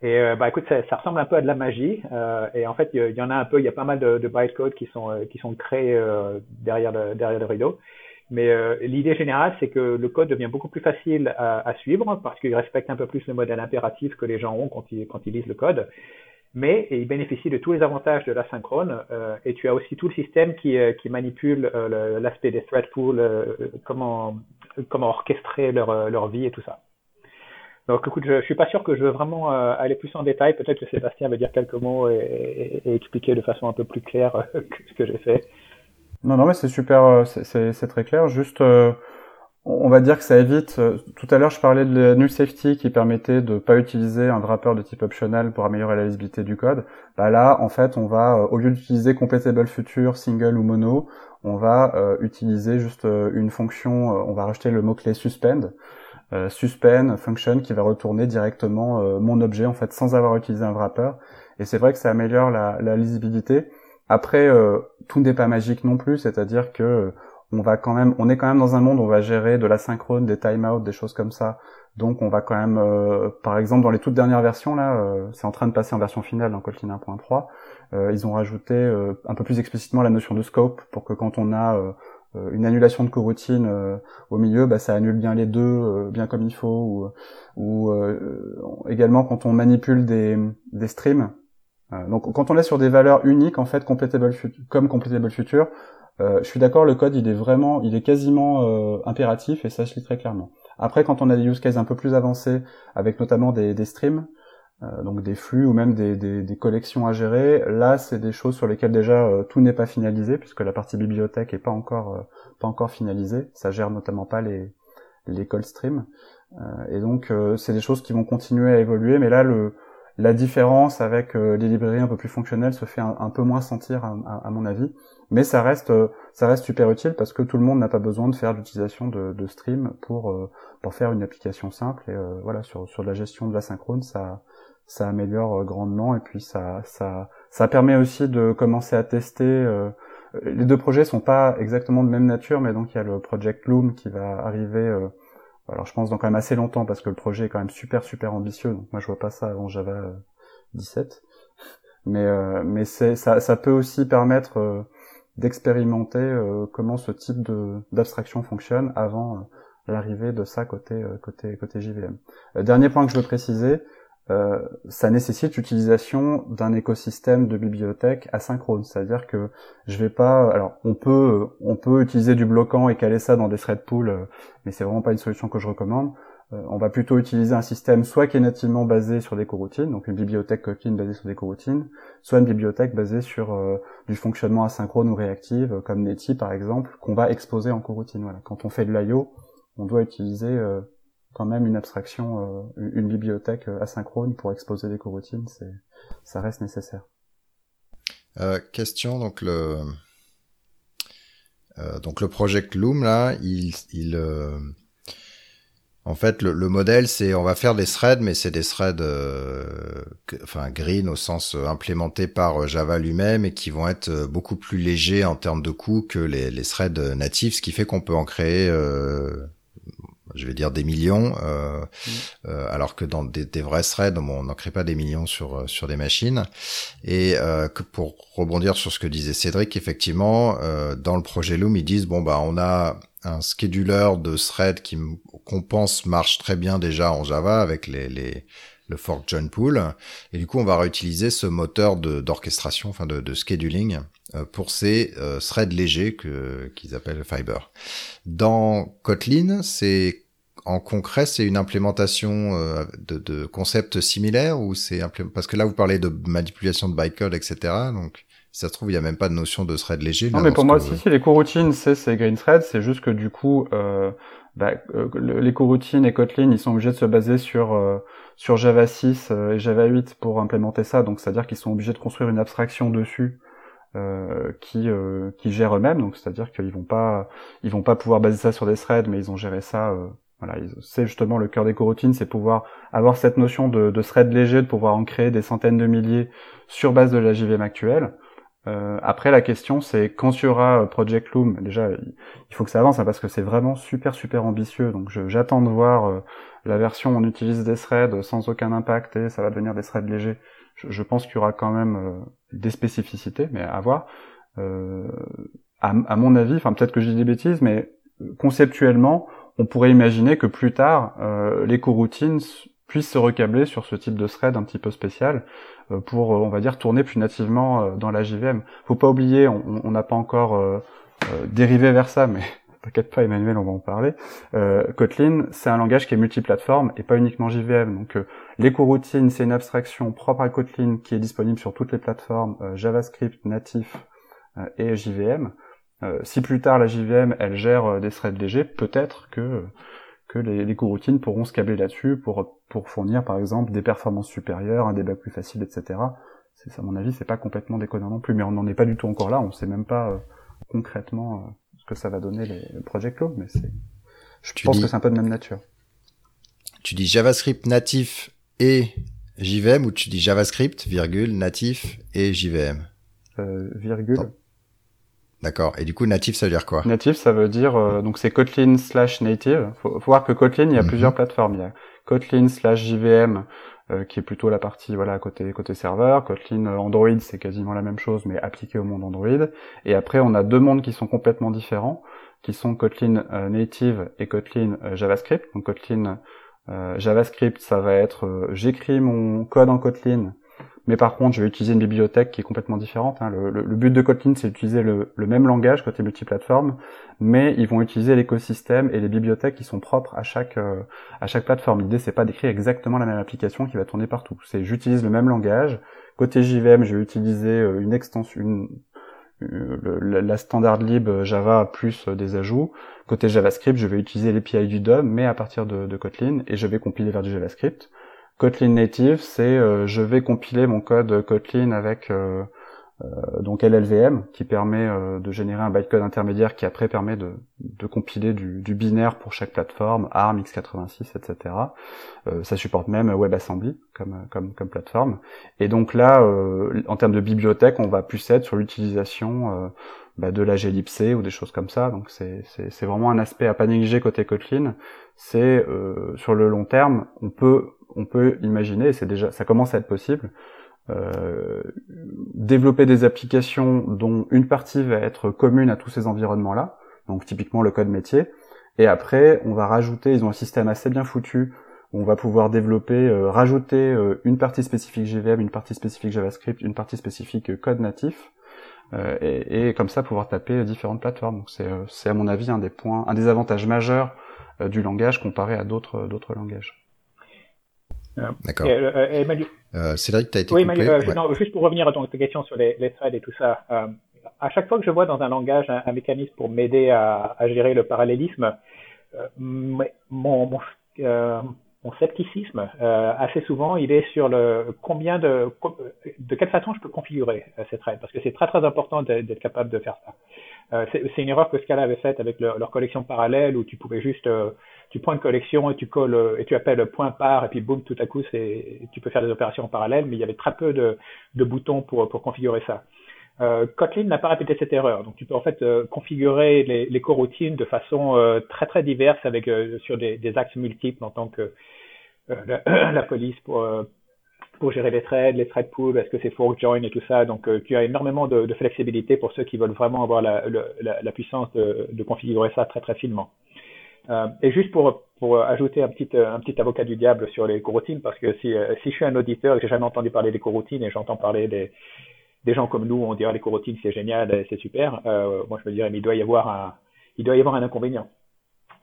Et euh, bah écoute, ça, ça, ressemble un peu à de la magie. Euh, et en fait, il y, en a un peu, il y a pas mal de, de bytecode qui sont qui sont créés derrière le derrière le rideau. Mais euh, l'idée générale, c'est que le code devient beaucoup plus facile à, suivre parce qu'il respecte un peu plus le modèle impératif que les gens ont quand ils, quand lisent le code. Mais il bénéficie de tous les avantages de l'asynchrone euh, et tu as aussi tout le système qui, euh, manipule euh, l'aspect des thread pools, comment, orchestrer leur, vie et tout ça. Donc écoute, je, je suis pas sûr que je veux vraiment aller plus en détail. Peut-être que Sébastien va dire quelques mots et, et, expliquer de façon un peu plus claire ce que j'ai fait. Non, non, mais c'est super, euh, c'est très clair. Juste, euh, on va dire que ça évite. Euh, tout à l'heure, je parlais de la null safety qui permettait de pas utiliser un wrapper de type optional pour améliorer la lisibilité du code. Bah là, en fait, on va, au lieu d'utiliser completable future, single ou mono, on va utiliser juste une fonction. on va rajouter le mot clé suspend. suspend function qui va retourner directement mon objet en fait sans avoir utilisé un wrapper. Et c'est vrai que ça améliore la lisibilité. Après, euh, tout n'est pas magique non plus, c'est-à-dire que euh, on va quand même, on est quand même dans un monde où on va gérer de l'asynchrone, des timeouts, des choses comme ça. Donc on va quand même, euh, par exemple dans les toutes dernières versions là, c'est en train de passer en version finale dans Kotlin 1.3, ils ont rajouté un peu plus explicitement la notion de scope pour que quand on a une annulation de coroutine au milieu, bah, ça annule bien les deux, bien comme il faut. Ou, ou également quand on manipule des, des streams, euh, donc quand on est sur des valeurs uniques, en fait, completable comme completable future, euh, je suis d'accord, le code il est vraiment, il est quasiment euh, impératif et ça se lit très clairement. Après, quand on a des use cases un peu plus avancés, avec notamment des, des streams, euh, donc des flux ou même des, des, des collections à gérer, là c'est des choses sur lesquelles déjà euh, tout n'est pas finalisé puisque la partie bibliothèque est pas encore pas encore finalisée. Ça gère notamment pas les les call streams et donc c'est des choses qui vont continuer à évoluer. Mais là le la différence avec euh, les librairies un peu plus fonctionnelles se fait un, peu moins sentir à, mon avis, mais ça reste euh, ça reste super utile parce que tout le monde n'a pas besoin de faire l'utilisation de, stream pour euh, pour faire une application simple. Et voilà sur sur la gestion de l'asynchrone ça ça améliore grandement. Et puis ça ça ça permet aussi de commencer à tester les deux projets sont pas exactement de même nature mais donc il y a le project Loom qui va arriver alors je pense dans quand même assez longtemps parce que le projet est quand même super super ambitieux. Donc moi je vois pas ça avant Java 17. Mais euh, mais c'est ça, ça peut aussi permettre euh, d'expérimenter euh, comment ce type de d'abstraction fonctionne avant l'arrivée de ça côté côté côté JVM. dernier point que je veux préciser, euh, ça nécessite l'utilisation d'un écosystème de bibliothèque asynchrone, c'est-à-dire que je vais pas, alors on peut on peut utiliser du bloquant et caler ça dans des thread pools, euh, mais c'est vraiment pas une solution que je recommande. Euh, on va plutôt utiliser un système soit qui est nativement basé sur des coroutines, donc une bibliothèque Kotlin basée sur des coroutines, soit une bibliothèque basée sur du fonctionnement asynchrone ou réactive, comme Netty par exemple, qu'on va exposer en coroutine. Voilà. Quand on fait de l'IO, on doit utiliser quand même une abstraction, euh, une bibliothèque euh, asynchrone pour exposer des coroutines, c'est, ça reste nécessaire. Euh, question, donc le, euh, donc le project Loom là, il, il euh, en fait le, le, modèle c'est on va faire des threads, mais c'est des threads, enfin green au sens implémenté par Java lui-même et qui vont être beaucoup plus légers en termes de coût que les, les threads natifs, ce qui fait qu'on peut en créer je vais dire des millions, euh, mm. alors que dans des, des vrais threads, on n'en crée pas des millions sur sur des machines. Et que pour rebondir sur ce que disait Cédric, effectivement, dans le projet Loom, ils disent bon bah on a un scheduler de thread qui qu'on pense marche très bien déjà en Java avec les, les le fork join pool et du coup on va réutiliser ce moteur d'orchestration enfin de, de scheduling euh, pour ces euh, threads légers que qu'ils appellent Fiber. Dans Kotlin, c'est en concret, c'est une implémentation euh, de, de concepts similaires ou c'est parce que là vous parlez de manipulation de bytecode, etc. Donc ça se trouve, il y a même pas de notion de thread léger. Non, mais pour moi, si, si, les coroutines, c'est, c'est green thread, c'est juste que du coup, euh, bah, euh, les coroutines et Kotlin, ils sont obligés de se baser sur euh, sur Java 6 euh, et Java 8 pour implémenter ça. Donc, c'est-à-dire qu'ils sont obligés de construire une abstraction dessus qui qui gère eux-mêmes. Donc, c'est-à-dire qu'ils vont pas ils vont pas pouvoir baser ça sur des threads, mais ils ont géré ça. voilà, c'est justement le cœur des coroutines, c'est pouvoir avoir cette notion de, de thread léger, de pouvoir en créer des centaines de milliers sur base de la JVM actuelle. Euh, après, la question, c'est quand il y aura euh, Project Loom, déjà, il faut que ça avance, hein, parce que c'est vraiment super, super ambitieux. Donc, j'attends de voir euh, la version où on utilise des threads sans aucun impact et ça va devenir des threads légers. Je, je pense qu'il y aura quand même euh, des spécificités, mais à voir. À, à, mon avis, enfin, peut-être que je dis des bêtises, mais conceptuellement, on pourrait imaginer que plus tard, les coroutines puissent se recabler sur ce type de thread un petit peu spécial euh, pour, euh, on va dire, tourner plus nativement euh, dans la JVM. Faut pas oublier, on n'a pas encore dérivé vers ça, mais t'inquiète pas Emmanuel, on va en parler. Kotlin, c'est un langage qui est multiplateforme et pas uniquement JVM. Donc les coroutines, c'est une abstraction propre à Kotlin qui est disponible sur toutes les plateformes JavaScript natif et JVM. si plus tard la JVM elle gère des threads légers, peut-être que que les, les coroutines pourront se câbler là-dessus pour, pour fournir par exemple des performances supérieures, un débat plus facile, etc. C'est, à mon avis, c'est pas complètement déconnant non plus, mais on n'en est pas du tout encore là, on sait même pas euh, concrètement euh, ce que ça va donner les Project Low, mais c'est, je pense que c'est un peu de même nature. Tu dis JavaScript natif et JVM ou tu dis JavaScript, virgule, natif et JVM euh, Virgule. D'accord. Et du coup, native, ça veut dire quoi? Native, ça veut dire euh, donc c'est Kotlin slash native. Faut, faut voir que Kotlin, il y a mhm. plusieurs plateformes. Il y a Kotlin slash JVM euh, qui est plutôt la partie voilà côté côté serveur. Kotlin euh, Android, c'est quasiment la même chose, mais appliqué au monde Android. Et après, on a deux mondes qui sont complètement différents, qui sont Kotlin native et Kotlin JavaScript. Donc Kotlin JavaScript, ça va être j'écris mon code en Kotlin mais par contre, je vais utiliser une bibliothèque qui est complètement différente. Hein. Le, but de Kotlin, c'est d'utiliser le, même langage côté multiplateforme, mais ils vont utiliser l'écosystème et les bibliothèques qui sont propres à chaque euh, à chaque plateforme. L'idée, c'est pas d'écrire exactement la même application qui va tourner partout. C'est j'utilise le même langage. Côté JVM, je vais utiliser euh, une extension, une, euh, la standard lib Java plus des ajouts. Côté JavaScript, je vais utiliser l'API du DOM, mais à partir de, de Kotlin, et je vais compiler vers du JavaScript. Kotlin Native, c'est euh, je vais compiler mon code Kotlin avec euh, donc LLVM qui permet de générer un bytecode intermédiaire qui après permet de, de compiler du, du, binaire pour chaque plateforme, ARM, x86, etc. ça supporte même WebAssembly comme, comme, comme plateforme. Et donc là, en termes de bibliothèque, on va plus être sur l'utilisation bah, de la glibc ou des choses comme ça. Donc c'est vraiment un aspect à pas négliger côté Kotlin. C'est sur le long terme, on peut on peut imaginer, c'est déjà, ça commence à être possible, euh, développer des applications dont une partie va être commune à tous ces environnements-là, donc typiquement le code métier, et après on va rajouter, ils ont un système assez bien foutu, on va pouvoir développer, euh, rajouter euh, une partie spécifique JVM, une partie spécifique JavaScript, une partie spécifique code natif, et, et, comme ça pouvoir taper différentes plateformes. Donc c'est à mon avis un des points, un des avantages majeurs du langage comparé à d'autres d'autres langages. D'accord. Euh, euh, euh, Cédric, tu as été oui, coupé, euh, non, juste pour revenir à ton question sur les, les threads et tout ça. Euh, à chaque fois que je vois dans un langage un, mécanisme pour m'aider à, à, gérer le parallélisme, euh, mon, mon, mon scepticisme, assez souvent, il est sur le combien de de quelle façon je peux configurer ces threads, parce que c'est très très important d'être capable de faire ça. c'est une erreur que Scala avait faite avec leur, leur collection parallèle où tu pouvais juste tu prends une collection et tu colles et tu appelles point par et puis boum tout à coup c'est tu peux faire des opérations en parallèle mais il y avait très peu de, de boutons pour pour configurer ça euh, Kotlin n'a pas répété cette erreur. Donc tu peux en fait euh, configurer les, les coroutines de façon euh, très très diverse avec sur des, des, axes multiples en tant que la, la, police pour pour gérer les threads, les thread pools, est-ce que c'est fork join et tout ça. Donc tu as énormément de, de, flexibilité pour ceux qui veulent vraiment avoir la, la, la puissance de, de, configurer ça très très finement. Et juste pour pour ajouter un petit un petit avocat du diable sur les coroutines parce que si si je suis un auditeur et que j'ai jamais entendu parler des coroutines et j'entends parler des des gens comme nous, on dirait les coroutines c'est génial, c'est super. Euh, moi, je me dirais, mais il doit y avoir un, il doit y avoir un inconvénient.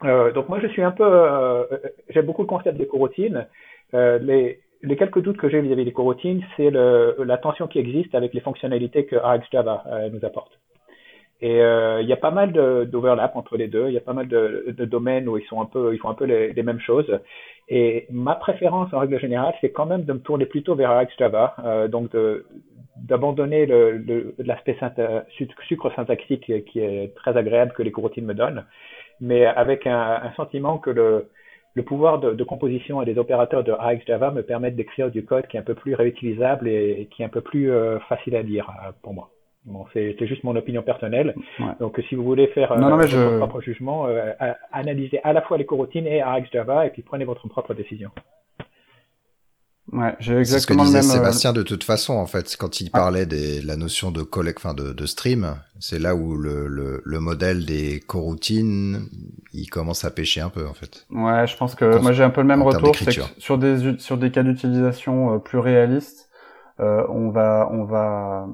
Euh, donc moi, je suis un peu, euh, j'aime beaucoup le concept des coroutines. Euh, les, les quelques doutes que j'ai vis-à-vis des coroutines, c'est la tension qui existe avec les fonctionnalités que RxJava euh, nous apporte. Et euh, il y a pas mal d'overlap entre les deux. Il y a pas mal de, de, domaines où ils sont un peu, ils font un peu les, les, mêmes choses. Et ma préférence en règle générale, c'est quand même de me tourner plutôt vers RxJava, euh, donc d'abandonner l'aspect sucre syntaxique qui est très agréable que les coroutines me donnent, mais avec un, un sentiment que le, le pouvoir de, de, composition et des opérateurs de Java me permettent d'écrire du code qui est un peu plus réutilisable et, qui est un peu plus euh, facile à lire euh, pour moi. Bon, c'est juste mon opinion personnelle. Donc, si vous voulez faire non, votre je... propre jugement, euh, analysez à la fois les coroutines et Java et puis prenez votre propre décision. Ouais, j'ai exactement ce que disait euh, Sébastien de toute façon en fait quand il parlait de la notion de collect, enfin de, de stream, c'est là où le, le, le, modèle des coroutines il commence à pêcher un peu en fait. Ouais, je pense que moi j'ai un peu le même retour, c'est que sur des sur des cas d'utilisation euh, plus réalistes, euh, on va on va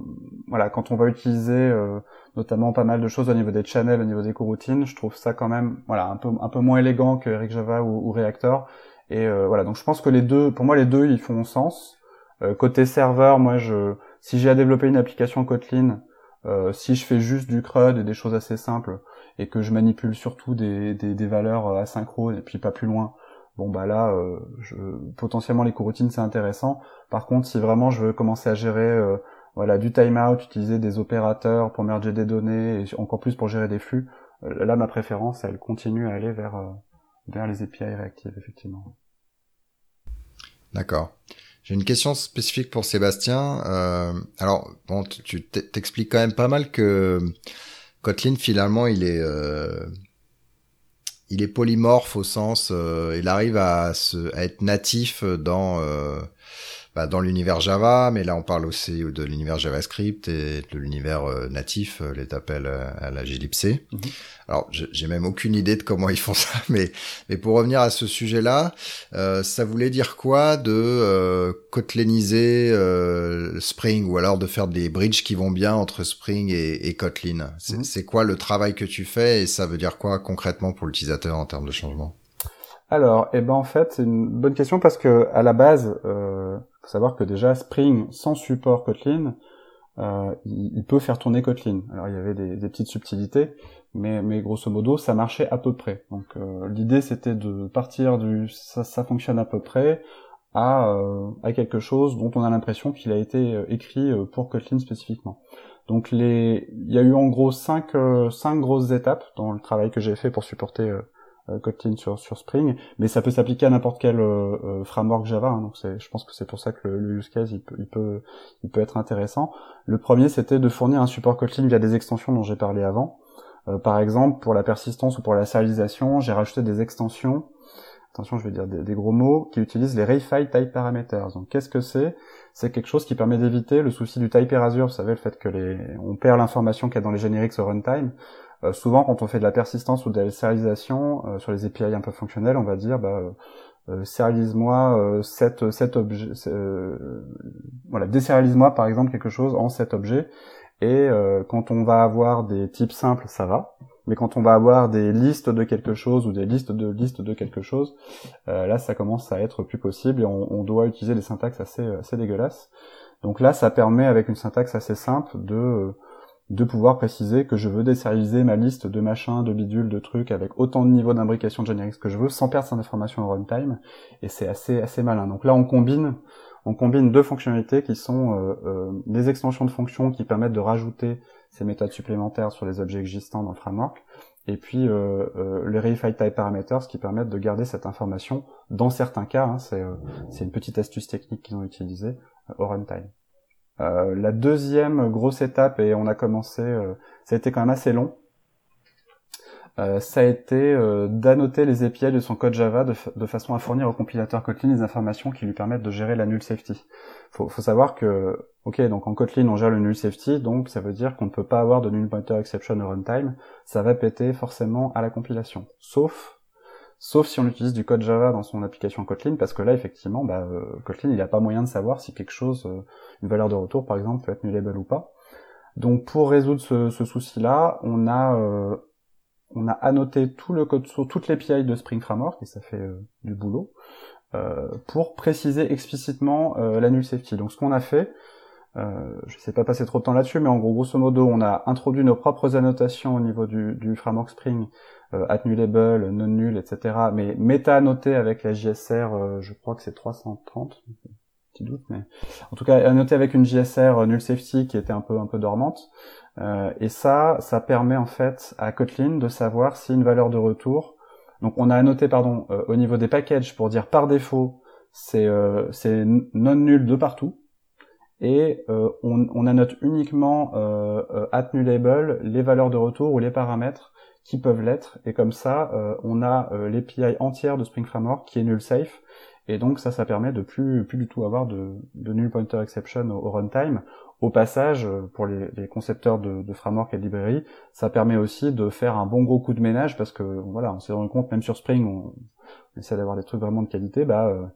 voilà quand on va utiliser euh, notamment pas mal de choses au niveau des channels, au niveau des coroutines, je trouve ça quand même voilà un peu un peu moins élégant que Eric Java ou, ou Reactor et euh, voilà, donc je pense que les deux, pour moi les deux, ils font sens. Euh, côté serveur, moi je, si j'ai à développer une application Kotlin, euh, si je fais juste du CRUD et des choses assez simples et que je manipule surtout des, des, des valeurs asynchrones et puis pas plus loin, bon bah là, euh, je, potentiellement les coroutines c'est intéressant. Par contre, si vraiment je veux commencer à gérer euh, voilà du timeout, utiliser des opérateurs pour merger des données et encore plus pour gérer des flux, là ma préférence elle continue à aller vers vers les API réactives, effectivement. D'accord. J'ai une question spécifique pour Sébastien. Euh, alors, bon, tu t'expliques quand même pas mal que Kotlin, finalement, il est, euh, il est polymorphe au sens, euh, il arrive à, se, être natif dans euh, bah, dans l'univers Java, mais là on parle aussi de l'univers JavaScript et de l'univers euh, natif, euh, les appels euh, à la glibc. Mhm. Alors j'ai même aucune idée de comment ils font ça, mais mais pour revenir à ce sujet-là, ça voulait dire quoi de euh, kotliniser Spring ou alors de faire des bridges qui vont bien entre Spring et, et Kotlin? C'est mhm. quoi le travail que tu fais et ça veut dire quoi concrètement pour l'utilisateur en termes de changement? Alors, eh ben en fait, c'est une bonne question parce que à la base, euh, faut savoir que déjà Spring sans support Kotlin, euh, il, peut faire tourner Kotlin. Alors il y avait des, petites subtilités, mais, mais grosso modo ça marchait à peu près. Donc euh, l'idée c'était de partir du ça, ça fonctionne à peu près à, euh, à quelque chose dont on a l'impression qu'il a été euh, écrit euh, pour Kotlin spécifiquement. Donc les, il y a eu en gros cinq, cinq grosses étapes dans le travail que j'ai fait pour supporter euh, Kotlin sur, Spring, mais ça peut s'appliquer à n'importe quel euh, euh, framework Java. Hein, donc je pense que c'est pour ça que le, use case il peut, être intéressant. Le premier, c'était de fournir un support Kotlin via des extensions dont j'ai parlé avant. par exemple, pour la persistance ou pour la serialisation, j'ai rajouté des extensions. Attention, je vais dire des, gros mots qui utilisent les Reify Type Parameters. Donc, qu'est-ce que c'est? C'est quelque chose qui permet d'éviter le souci du type erasure. Vous savez, le fait que les, on perd l'information qu'il y a dans les génériques au runtime. Euh, souvent, quand on fait de la persistance ou de la sérialisation euh, sur les API un peu fonctionnels, on va dire, bah, euh, sérialise-moi cet, cet objet, voilà, désérialise-moi par exemple quelque chose en cet objet. Et quand on va avoir des types simples, ça va. Mais quand on va avoir des listes de quelque chose ou des listes de listes de quelque chose, là ça commence à être plus possible et on, on doit utiliser des syntaxes assez, assez dégueulasses. Donc là, ça permet avec une syntaxe assez simple de de pouvoir préciser que je veux désérialiser ma liste de machins, de bidules, de trucs avec autant de niveaux d'imbrication de générique que je veux sans perdre cette information en runtime et c'est assez assez malin. Donc là on combine on combine deux fonctionnalités qui sont euh, euh, des extensions de fonctions qui permettent de rajouter ces méthodes supplémentaires sur les objets existants dans le framework et puis euh, euh les Reified Type Parameters qui permettent de garder cette information dans certains cas, hein, c'est une petite astuce technique qu'ils ont utilisée au runtime. La deuxième grosse étape, et on a commencé, ça a été quand même assez long, euh, ça a été euh, d'annoter les API de son code Java de, façon à fournir au compilateur Kotlin les informations qui lui permettent de gérer la null safety. Faut, faut savoir que, ok, donc en Kotlin on gère le null safety, donc ça veut dire qu'on ne peut pas avoir de null pointer exception au runtime. Ça va péter forcément à la compilation, sauf sauf si on utilise du code Java dans son application Kotlin, parce que là, effectivement, bah, euh, Kotlin, il n'a pas moyen de savoir si quelque chose, une valeur de retour, par exemple, peut être nullable ou pas. Donc, pour résoudre ce, ce souci-là, on a on a annoté tout le code toutes les API de Spring Framework, et ça fait euh, du boulot, euh, pour préciser explicitement euh, la null safety. Donc ce qu'on a fait, euh, je ne sais pas passer trop de temps là-dessus, mais en gros, grosso modo, on a introduit nos propres annotations au niveau du, du framework Spring, euh, at nullable, non null, etc. Mais méta-annoté avec la JSR, je crois que c'est 330, petit doute, mais en tout cas annoté avec une JSR null safety qui était un peu un peu dormante. Euh, et ça, ça permet en fait à Kotlin de savoir si une valeur de retour, donc on a annoté pardon euh, au niveau des packages pour dire par défaut euh, c'est non nul de partout, et on, on, annote uniquement at nullable les valeurs de retour ou les paramètres qui peuvent l'être, et comme ça on a l'API entière de Spring Framework qui est null safe, et donc ça, ça permet de plus, plus du tout avoir de, de null pointer exception au runtime. Au passage, euh, pour les, concepteurs de, de, framework et de librairie, ça permet aussi de faire un bon gros coup de ménage parce que voilà, on s'est rendu compte même sur Spring, on, essaie d'avoir des trucs vraiment de qualité, bah, euh,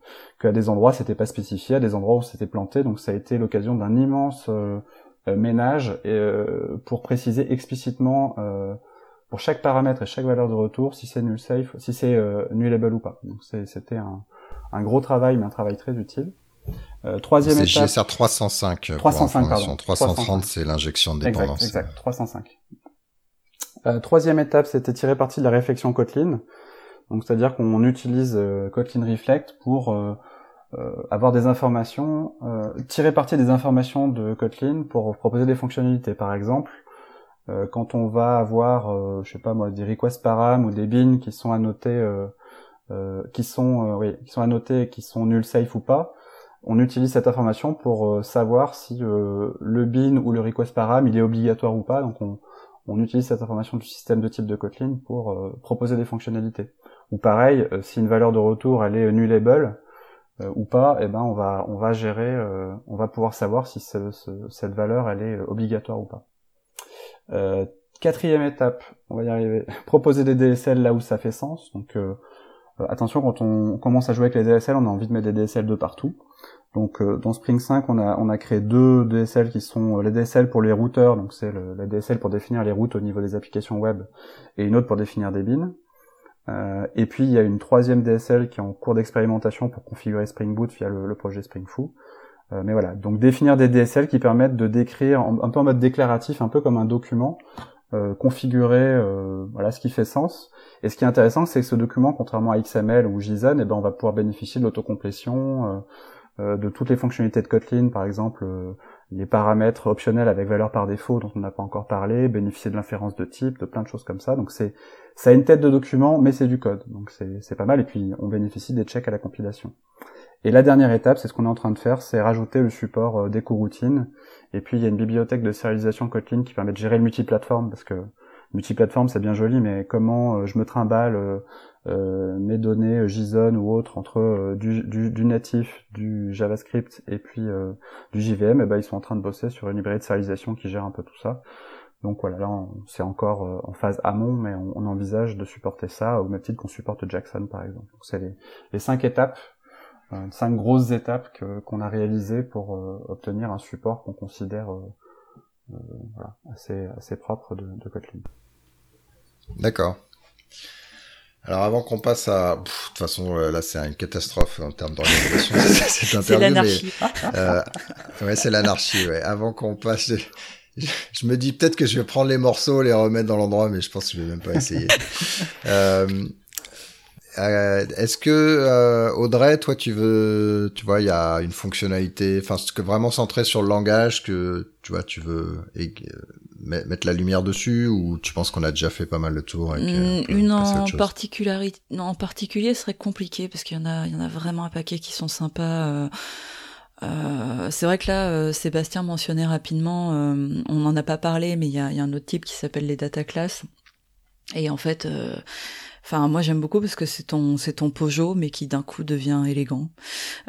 qu'à des endroits c'était pas spécifié, à des endroits où c'était planté, donc ça a été l'occasion d'un immense euh, ménage et, pour préciser explicitement pour chaque paramètre et chaque valeur de retour si c'est null safe, si c'est nullable ou pas. Donc c'était un gros travail, mais un travail très utile. Euh, troisième étape. C'est GSR 305. 305, pardon. 330, c'est l'injection de dépendance. Exact, exact 305. Euh, troisième étape, c'était tirer parti de la réflexion Kotlin. Donc, c'est-à-dire qu'on utilise euh, Kotlin Reflect pour euh, euh, avoir des informations, tirer parti des informations de Kotlin pour proposer des fonctionnalités. Par exemple, quand on va avoir, je sais pas moi, des requests param ou des bins qui sont annotés, qui sont, oui, qui sont annotés, qui sont null safe ou pas, on utilise cette information pour euh, savoir si euh, le bin ou le request param il est obligatoire ou pas. Donc on, utilise cette information du système de type de Kotlin pour euh, proposer des fonctionnalités. Ou pareil, si une valeur de retour elle est nullable ou pas, eh ben on va on va gérer, on va pouvoir savoir si cette valeur elle est obligatoire ou pas. quatrième étape, on va y arriver. proposer des DSL là où ça fait sens. Donc attention quand on commence à jouer avec les DSL, on a envie de mettre des DSL de partout. Donc euh, dans Spring 5, on a, on a créé deux DSL qui sont euh, les DSL pour les routeurs, donc c'est la DSL pour définir les routes au niveau des applications web, et une autre pour définir des bins. Euh, et puis il y a une troisième DSL qui est en cours d'expérimentation pour configurer Spring Boot via le, projet Spring Foo. Mais voilà, donc définir des DSL qui permettent de décrire un peu en mode déclaratif, un peu comme un document, euh, configurer voilà ce qui fait sens. Et ce qui est intéressant, c'est que ce document, contrairement à XML ou JSON, eh ben on va pouvoir bénéficier de l'autocomplétion de toutes les fonctionnalités de Kotlin, par exemple euh, les paramètres optionnels avec valeur par défaut dont on n'a pas encore parlé, bénéficier de l'inférence de type, de plein de choses comme ça. Donc c'est ça a une tête de document, mais c'est du code, donc c'est pas mal. Et puis on bénéficie des checks à la compilation. Et la dernière étape, c'est ce qu'on est en train de faire, c'est rajouter le support euh, des coroutines. Et puis il y a une bibliothèque de sérialisation Kotlin qui permet de gérer le multiplateforme, parce que multiplateforme c'est bien joli, mais comment je me trimballe euh, mes données euh, JSON ou autres entre euh, du, du, natif, du JavaScript et puis du JVM, et eh ben ils sont en train de bosser sur une librairie de serialisation qui gère un peu tout ça. Donc voilà, là c'est encore en phase amont, mais on, envisage de supporter ça au même titre qu'on supporte Jackson par exemple. Donc c'est les, les, cinq étapes, cinq grosses étapes qu'on a réalisées pour obtenir un support qu'on considère voilà, assez, assez propre de, de Kotlin. D'accord. Alors avant qu'on passe à, de toute façon euh, là c'est une catastrophe en termes d'organisation C'est l'anarchie. euh, ouais c'est l'anarchie. Ouais. Avant qu'on passe, je, me dis peut-être que je vais prendre les morceaux, les remettre dans l'endroit, mais je pense que je vais même pas essayer. euh, euh, Est-ce que euh, Audrey, toi, tu veux, tu vois, il y a une fonctionnalité, enfin, ce que vraiment centré sur le langage que tu vois, tu veux mettre la lumière dessus ou tu penses qu'on a déjà fait pas mal de tours avec, euh, Une en, particularité, en particulier serait compliqué parce qu'il y en a, il y en a vraiment un paquet qui sont sympas. Euh, Euh, c'est vrai que là, euh, Sébastien mentionnait rapidement, euh, on n'en a pas parlé, mais il y a, y a, un autre type qui s'appelle les data class. Et en fait, Enfin, moi j'aime beaucoup parce que c'est ton c'est ton Peugeot, mais qui d'un coup devient élégant.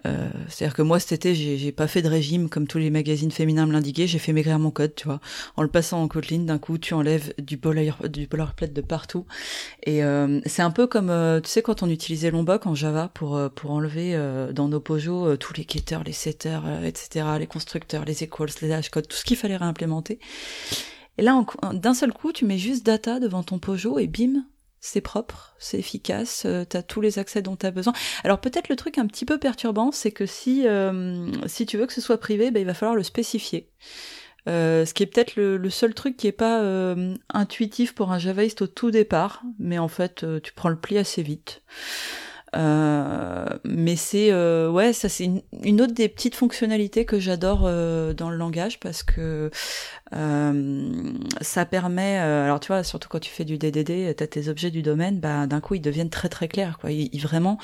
Euh, C'est-à-dire que moi cet été j'ai pas fait de régime comme tous les magazines féminins me l'indiquaient. J'ai fait maigrir mon code, tu vois, en le passant en Kotlin. D'un coup, tu enlèves du polar du boilerplate de partout. Et euh, c'est un peu comme euh, tu sais quand on utilisait Lombok en Java pour euh, pour enlever euh, dans nos Peugeot tous les getters, les setters, etc., les constructeurs, les equals, les hashcodes, tout ce qu'il fallait réimplémenter. Et là, d'un seul coup, tu mets juste data devant ton Peugeot et bim, c'est propre, c'est efficace, euh, tu as tous les accès dont tu as besoin. Alors peut-être le truc un petit peu perturbant, c'est que si, euh, si tu veux que ce soit privé, ben, il va falloir le spécifier. Euh, ce qui est peut-être le, seul truc qui est pas intuitif pour un javaïste au tout départ, mais en fait tu prends le pli assez vite. Euh, mais c'est euh, ouais, ça c'est une, autre des petites fonctionnalités que j'adore euh, dans le langage parce que ça permet. alors tu vois, surtout quand tu fais du DDD, t'as tes objets du domaine, bah d'un coup ils deviennent très très clairs. Quoi, ils, vraiment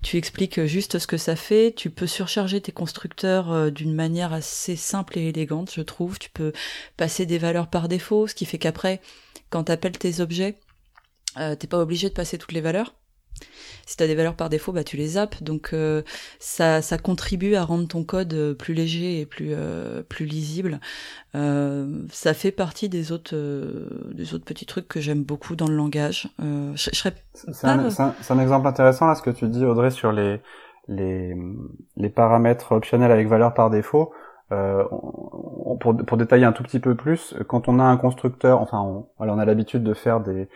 tu expliques juste ce que ça fait, tu peux surcharger tes constructeurs d'une manière assez simple et élégante, je trouve. Tu peux passer des valeurs par défaut, ce qui fait qu'après, quand tu appelles tes objets, euh, t'es pas obligé de passer toutes les valeurs. Si tu as des valeurs par défaut, bah, tu les zappes. Donc euh, ça, ça contribue à rendre ton code euh, plus léger et plus, euh, plus lisible. ça fait partie des autres, des autres petits trucs que j'aime beaucoup dans le langage. c'est un, un, exemple intéressant là ce que tu dis Audrey sur les, les, les paramètres optionnels avec valeur par défaut. Euh, pour, pour, détailler un tout petit peu plus, quand on a un constructeur, enfin, on a l'habitude de faire des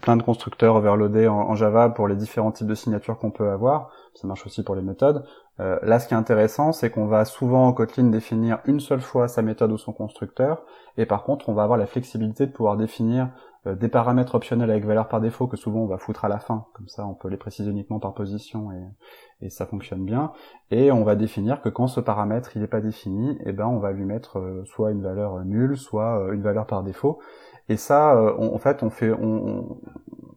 plein de constructeurs overloadés en, Java pour les différents types de signatures qu'on peut avoir. Ça marche aussi pour les méthodes. Euh, là, ce qui est intéressant, c'est qu'on va souvent en Kotlin définir une seule fois sa méthode ou son constructeur, et par contre, on va avoir la flexibilité de pouvoir définir euh, des paramètres optionnels avec valeur par défaut que souvent on va foutre à la fin, comme ça on peut les préciser uniquement par position et, ça fonctionne bien. Et on va définir que quand ce paramètre il n'est pas défini, eh ben on va lui mettre euh, soit une valeur nulle, soit euh, une valeur par défaut. Et ça, en fait, on fait, on,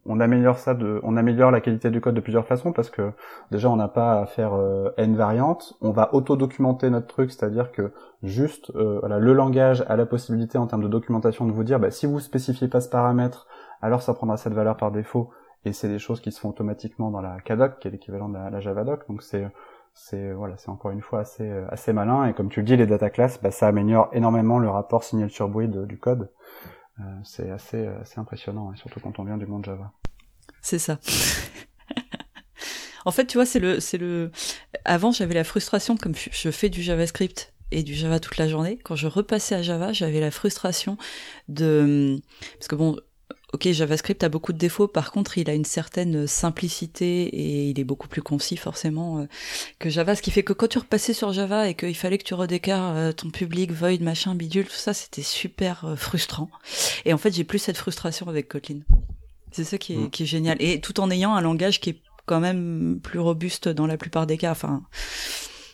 on améliore ça de, on améliore la qualité du code de plusieurs façons parce que déjà on n'a pas à faire euh, n variantes, on va auto-documenter notre truc, c'est-à-dire que juste euh, voilà, le langage a la possibilité en termes de documentation de vous dire bah, si vous spécifiez pas ce paramètre, alors ça prendra cette valeur par défaut. Et c'est des choses qui se font automatiquement dans la KDoc qui est l'équivalent de la, Javadoc donc c'est c'est voilà c'est encore une fois assez assez malin. Et comme tu le dis les data classes bah, ça améliore énormément le rapport signature bruit du code. euh, c'est assez, assez impressionnant, hein, surtout quand on vient du monde Java. C'est ça. en fait, tu vois, c'est le, c'est le. Avant, j'avais la frustration, comme je fais du JavaScript et du Java toute la journée. Quand je repassais à Java, j'avais la frustration de, parce que bon, Ok, JavaScript a beaucoup de défauts, par contre, il a une certaine simplicité et il est beaucoup plus concis forcément euh, que Java, ce qui fait que quand tu repassais sur Java et qu'il fallait que tu redécarres euh, ton public, void, machin, bidule, tout ça, c'était super euh, frustrant. Et en fait, j'ai plus cette frustration avec Kotlin. C'est ça qui est, mm. qui est génial. Et tout en ayant un langage qui est quand même plus robuste dans la plupart des cas. Enfin.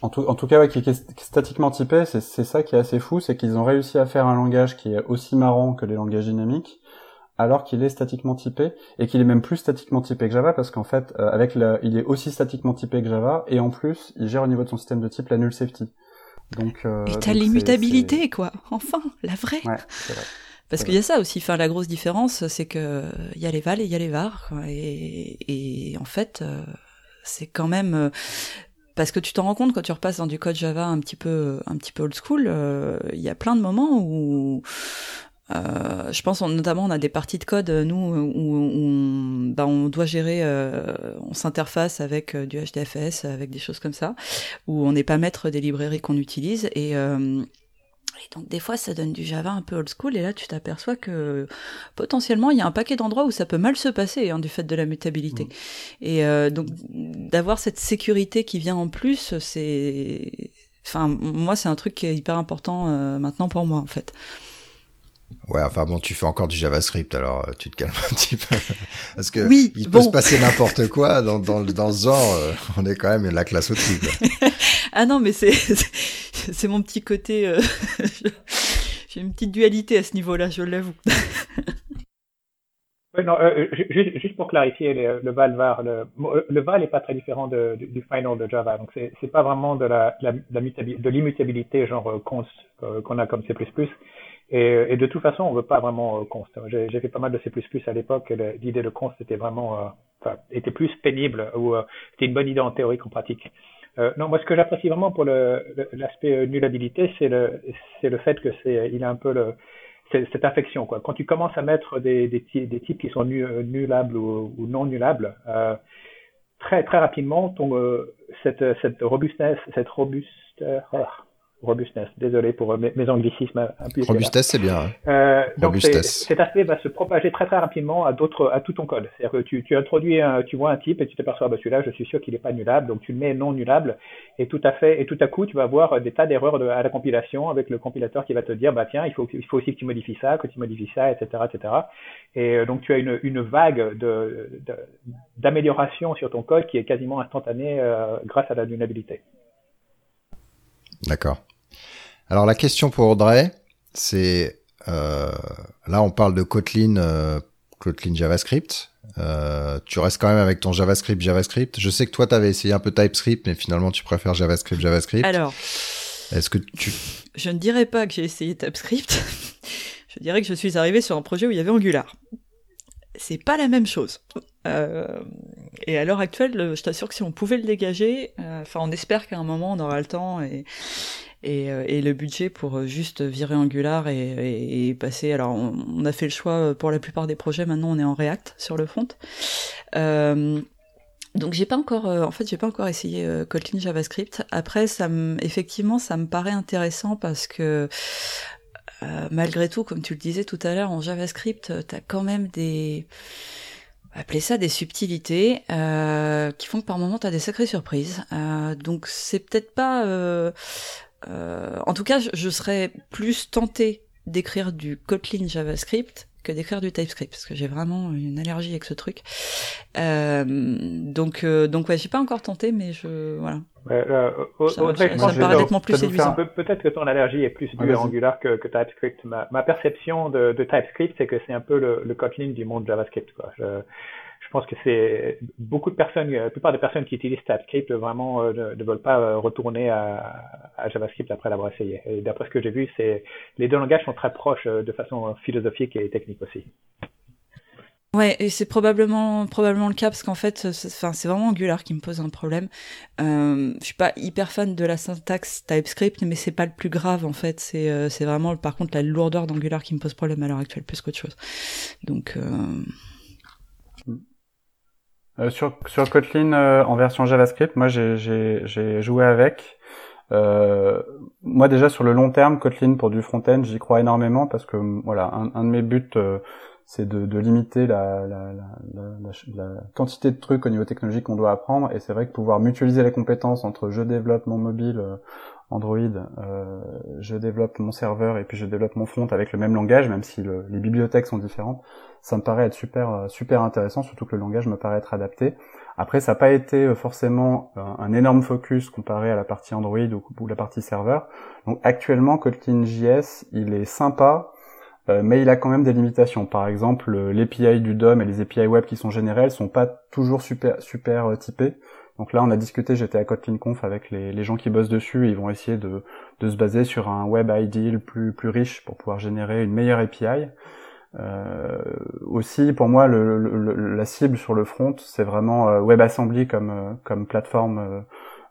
En tout, en tout cas, ouais, qui est statiquement typé, c'est ça qui est assez fou, c'est qu'ils ont réussi à faire un langage qui est aussi marrant que les langages dynamiques, alors qu'il est statiquement typé et qu'il est même plus statiquement typé que Java parce qu'en fait euh, avec le, il est aussi statiquement typé que Java et en plus il gère au niveau de son système de type la null safety. Donc euh, et t'as l'immutabilité quoi, enfin la vraie. Ouais, vrai. Parce qu'il y a ça aussi. Enfin, la grosse différence, c'est que il y a les vals et il y a les vars. Et, et en fait, euh, c'est quand même euh, parce que tu t'en rends compte quand tu repasses dans du code Java un petit peu, un petit peu old school. Il y a plein de moments où euh, je pense notamment on a des parties de code nous où, on, bah, on doit gérer, euh, on s'interface avec euh, du HDFS, avec des choses comme ça, où on n'est pas maître des librairies qu'on utilise et, euh, et donc des fois ça donne du Java un peu old school et là tu t'aperçois que potentiellement il y a un paquet d'endroits où ça peut mal se passer hein, du fait de la mutabilité. Mmh. Et euh, donc d'avoir cette sécurité qui vient en plus, c'est, enfin moi c'est un truc qui est hyper important maintenant pour moi en fait. Ouais, enfin bon, tu fais encore du JavaScript, alors euh, tu te calmes un petit peu. Parce que il peut se passer n'importe quoi dans, dans, dans ce genre, euh, on est quand même la classe au-dessus. ah non, mais c'est c'est mon petit côté. Euh, j'ai une petite dualité à ce niveau-là, je l'avoue. Oui, non, euh, juste, juste, pour clarifier le, le val var, le, le val n'est pas très différent de, du, du, final de Java. Donc c'est c'est pas vraiment de la, la, la de l'immutabilité genre const qu'on a comme C++. Et, et, de toute façon, on veut pas vraiment const. J'ai fait pas mal de C++ à l'époque. L'idée de const était vraiment, enfin, était plus pénible ou c'était une bonne idée en théorie qu'en pratique. Euh, non, moi, ce que j'apprécie vraiment pour l'aspect euh, nullabilité, c'est le, c'est le fait que c'est, il a un peu le, cette affection, quoi. Quand tu commences à mettre des, des, types qui sont nullables ou, ou non nullables, euh, très très rapidement, ton, euh, cette, cette robustesse, cette robuste, robustness. Désolé pour mes, mes anglicismes. Robustesse, c'est bien. Hein. Euh, donc cet aspect va se propager très très rapidement à d'autres, à tout ton code. C'est-à-dire que tu, tu introduis, un, tu vois un type et tu t'aperçois, bah celui-là, je suis sûr qu'il n'est pas nullable, donc tu le mets non nullable et tout à fait, et tout à coup, tu vas avoir des tas d'erreurs à la compilation avec le compilateur qui va te dire, bah tiens, il faut, il faut aussi que tu modifies ça, que tu modifies ça, etc., etc. Et euh, donc tu as une, une vague de, d'amélioration sur ton code qui est quasiment instantanée euh, grâce à la nullabilité. D'accord. Alors la question pour Audrey, c'est euh, là on parle de Kotlin, euh, Kotlin JavaScript. Euh, tu restes quand même avec ton JavaScript JavaScript. Je sais que toi tu avais essayé un peu TypeScript, mais finalement tu préfères JavaScript JavaScript. Alors, est-ce que tu Je ne dirais pas que j'ai essayé TypeScript. je dirais que je suis arrivé sur un projet où il y avait Angular. C'est pas la même chose. Euh, et à l'heure actuelle, je t'assure que si on pouvait le dégager, euh, enfin, on espère qu'à un moment on aura le temps et, et, euh, et le budget pour euh, juste virer Angular et, et, passer. Alors, on, a fait le choix pour la plupart des projets. Maintenant, on est en React sur le front. Euh, donc j'ai pas encore, en fait, j'ai pas encore essayé Kotlin JavaScript. Après, ça me, effectivement, ça me paraît intéressant parce que malgré tout, comme tu le disais tout à l'heure, en JavaScript, t'as quand même des appelez ça des subtilités euh, qui font que par moment tu as des sacrées surprises. Euh, donc c'est peut-être pas... Euh, euh en tout cas, je, je serais plus tenté d'écrire du Kotlin JavaScript que d'écrire du TypeScript parce que j'ai vraiment une allergie avec ce truc. Euh, donc euh, donc ouais, j'ai pas encore tenté, mais je voilà. Euh, ça, me paraît nettement plus séduisant. Peut-être que ton allergie est plus due à Angular que, que TypeScript. Ma, ma perception de, de TypeScript, c'est que c'est un peu le, le Kotlin du monde JavaScript. Quoi. Je, je pense que c'est beaucoup de personnes, la plupart des personnes qui utilisent TypeScript vraiment euh, ne, veulent pas euh, retourner à, JavaScript après l'avoir essayé. D'après ce que j'ai vu, c'est les deux langages sont très proches euh, de façon philosophique et technique aussi. Ouais, et c'est probablement probablement le cas parce qu'en fait, enfin c'est vraiment Angular qui me pose un problème. Euh, je suis pas hyper fan de la syntaxe TypeScript, mais c'est pas le plus grave en fait. C'est c'est vraiment par contre la lourdeur d'Angular qui me pose problème à l'heure actuelle plus qu'autre chose. Donc euh... Euh, sur, sur Kotlin euh, en version JavaScript, moi j'ai joué avec. Euh, moi déjà sur le long terme, Kotlin pour du front-end, j'y crois énormément parce que voilà, un, un de mes buts euh, c'est de, de, limiter la, la, la, la, quantité de trucs au niveau technologique qu'on doit apprendre. Et c'est vrai que pouvoir mutualiser les compétences entre je développe mon mobile Android, euh, je développe mon serveur et puis je développe mon front avec le même langage, même si le, les bibliothèques sont différentes, ça me paraît être super euh, super intéressant, surtout que le langage me paraît être adapté. Après, ça n'a pas été euh, forcément un, énorme focus comparé à la partie Android ou, la partie serveur. Donc actuellement, Kotlin JS, il est sympa, euh, mais il a quand même des limitations. Par exemple, l'API du DOM et les API web qui sont générées, sont pas toujours super super typées. Donc là, on a discuté, j'étais à KotlinConf avec les, les, gens qui bossent dessus, et ils vont essayer de, de, se baser sur un web ideal plus, plus riche pour pouvoir générer une meilleure API. Euh, aussi, pour moi, le, la cible sur le front, c'est vraiment euh, WebAssembly comme, euh, comme plateforme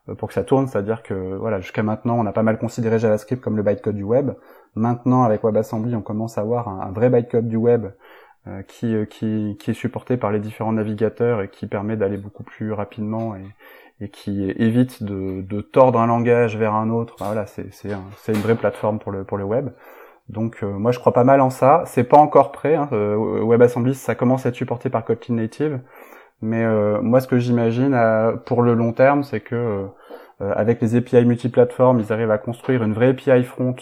euh, pour que ça tourne. C'est-à-dire que voilà, jusqu'à maintenant, on a pas mal considéré JavaScript comme le bytecode du web. Maintenant, avec WebAssembly, on commence à avoir un, vrai bytecode du web qui, qui, qui, est supporté par les différents navigateurs et qui permet d'aller beaucoup plus rapidement et, et qui évite de, de, tordre un langage vers un autre. voilà, c'est un, une vraie plateforme pour le, pour le web. Donc euh, moi je crois pas mal en ça. C'est pas encore prêt. Hein. Euh, WebAssembly ça commence à être supporté par Kotlin Native, mais euh, moi ce que j'imagine pour le long terme, c'est que avec les API multiplateformes, ils arrivent à construire une vraie API front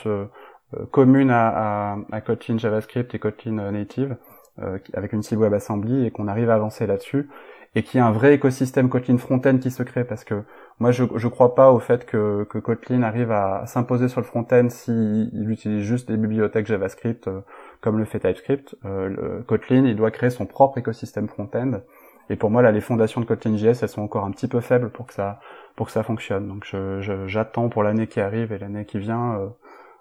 commune à, Kotlin JavaScript et Kotlin Native avec une cible WebAssembly et qu'on arrive à avancer là-dessus et qu'il y a un vrai écosystème Kotlin front-end qui se crée parce que moi je je crois pas au fait que, que Kotlin arrive à s'imposer sur le front-end s'il utilise juste des bibliothèques JavaScript euh, comme le fait TypeScript. Le Kotlin, il doit créer son propre écosystème front-end. Et pour moi, là, les fondations de Kotlin JS, elles sont encore un petit peu faibles pour que ça, pour que ça fonctionne. Donc, j'attends pour l'année qui arrive et l'année qui vient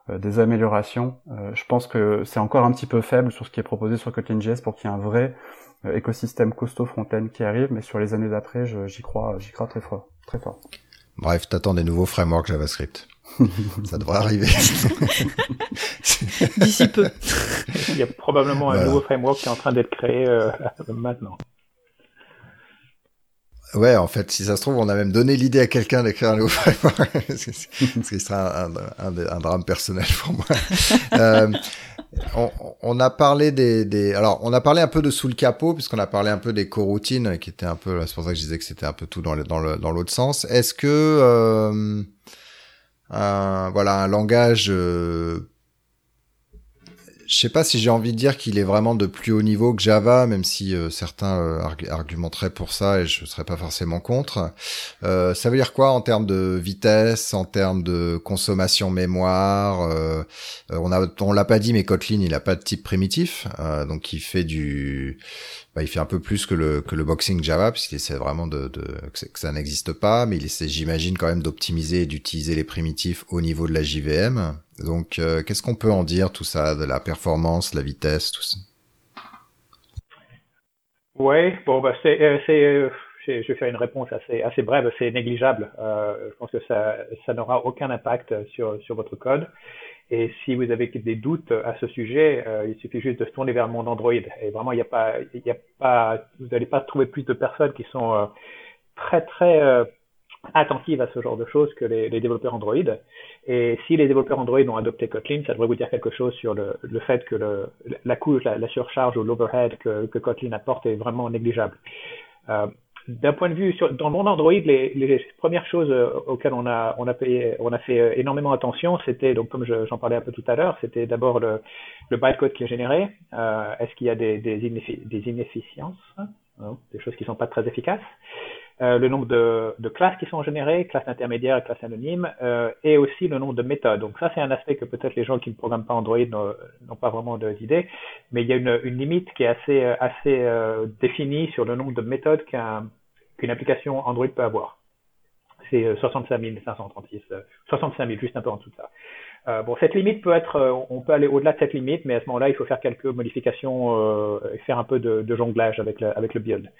des améliorations. je pense que c'est encore un petit peu faible sur ce qui est proposé sur Kotlin JS pour qu'il y ait un vrai écosystème costaud front-end qui arrive. Mais sur les années d'après, j'y crois, j'y crois très fort, très fort. Bref, t'attends des nouveaux frameworks JavaScript. ça devrait arriver. D'ici peu. Il y a probablement un nouveau framework qui est en train d'être créé euh, maintenant. Ouais, en fait, si ça se trouve, on a même donné l'idée à quelqu'un d'écrire un nouveau framework, ce qui sera un, un, un, drame personnel pour moi. euh, on, on, a parlé des, des, alors on a parlé un peu de sous le capot puisqu'on a parlé un peu des coroutines qui étaient un peu, c'est pour ça que je disais que c'était un peu tout dans le, dans le, dans l'autre sens. Est-ce que euh, un, voilà un langage euh, je sais pas si j'ai envie de dire qu'il est vraiment de plus haut niveau que Java, même si euh, certains euh, argumenteraient pour ça et je serais pas forcément contre. Euh, ça veut dire quoi en termes de vitesse, en termes de consommation mémoire euh, On a, on l'a pas dit, mais Kotlin il a pas de type primitif, donc il fait du, bah, il fait un peu plus que le que le boxing Java puisqu'il essaie vraiment de, que, ça n'existe pas, mais il essaie, j'imagine quand même d'optimiser et d'utiliser les primitifs au niveau de la JVM. Donc, euh, qu'est-ce qu'on peut en dire tout ça, de la performance, la vitesse, tout ça? Ouais, bon, bah c'est, euh, c'est, euh, je vais faire une réponse assez assez brève. C'est négligeable. je pense que ça ça n'aura aucun impact sur sur votre code. Et si vous avez des doutes à ce sujet, euh, il suffit juste de se tourner vers le monde Android. Et vraiment, il n'y a pas, il a pas, vous n'allez pas trouver plus de personnes qui sont euh, très très euh, attentives à ce genre de choses que les, les, développeurs Android. Et si les développeurs Android ont adopté Kotlin, ça devrait vous dire quelque chose sur le, le fait que le, la couche, la, la surcharge ou l'overhead que, que, Kotlin apporte est vraiment négligeable. D'un point de vue sur, dans le monde Android, les, premières choses euh, auxquelles on a on a payé, on a fait euh, énormément attention, c'était donc comme j'en parlais un peu tout à l'heure, c'était d'abord le, bytecode qui est généré. Euh, Est-ce qu'il y a des, des, des inefficiences, hein, des choses qui sont pas très efficaces? Euh, le nombre de, de, classes qui sont générées, classes intermédiaires et classes anonymes, euh, et aussi le nombre de méthodes. Donc ça, c'est un aspect que peut-être les gens qui ne programment pas Android n'ont pas vraiment d'idée, mais il y a une, une, limite qui est assez, assez euh, définie sur le nombre de méthodes qu'une application Android peut avoir. C'est 65 536, 65 000, juste un peu en dessous de ça. Euh, bon, cette limite peut être, euh, on peut aller au-delà de cette limite, mais à ce moment-là, il faut faire quelques modifications euh, et faire un peu de, de jonglage avec le, avec le build.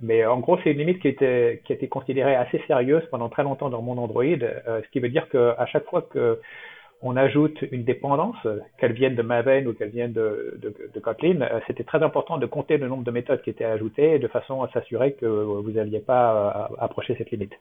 Mais en gros, c'est une limite qui, était, qui a été considérée assez sérieuse pendant très longtemps dans monde Android, ce qui veut dire qu'à chaque fois que on ajoute une dépendance, qu'elle vienne de Maven ou qu'elle vienne de, de, de Kotlin, c'était très important de compter le nombre de méthodes qui étaient ajoutées de façon à s'assurer que vous n'alliez pas approcher cette limite.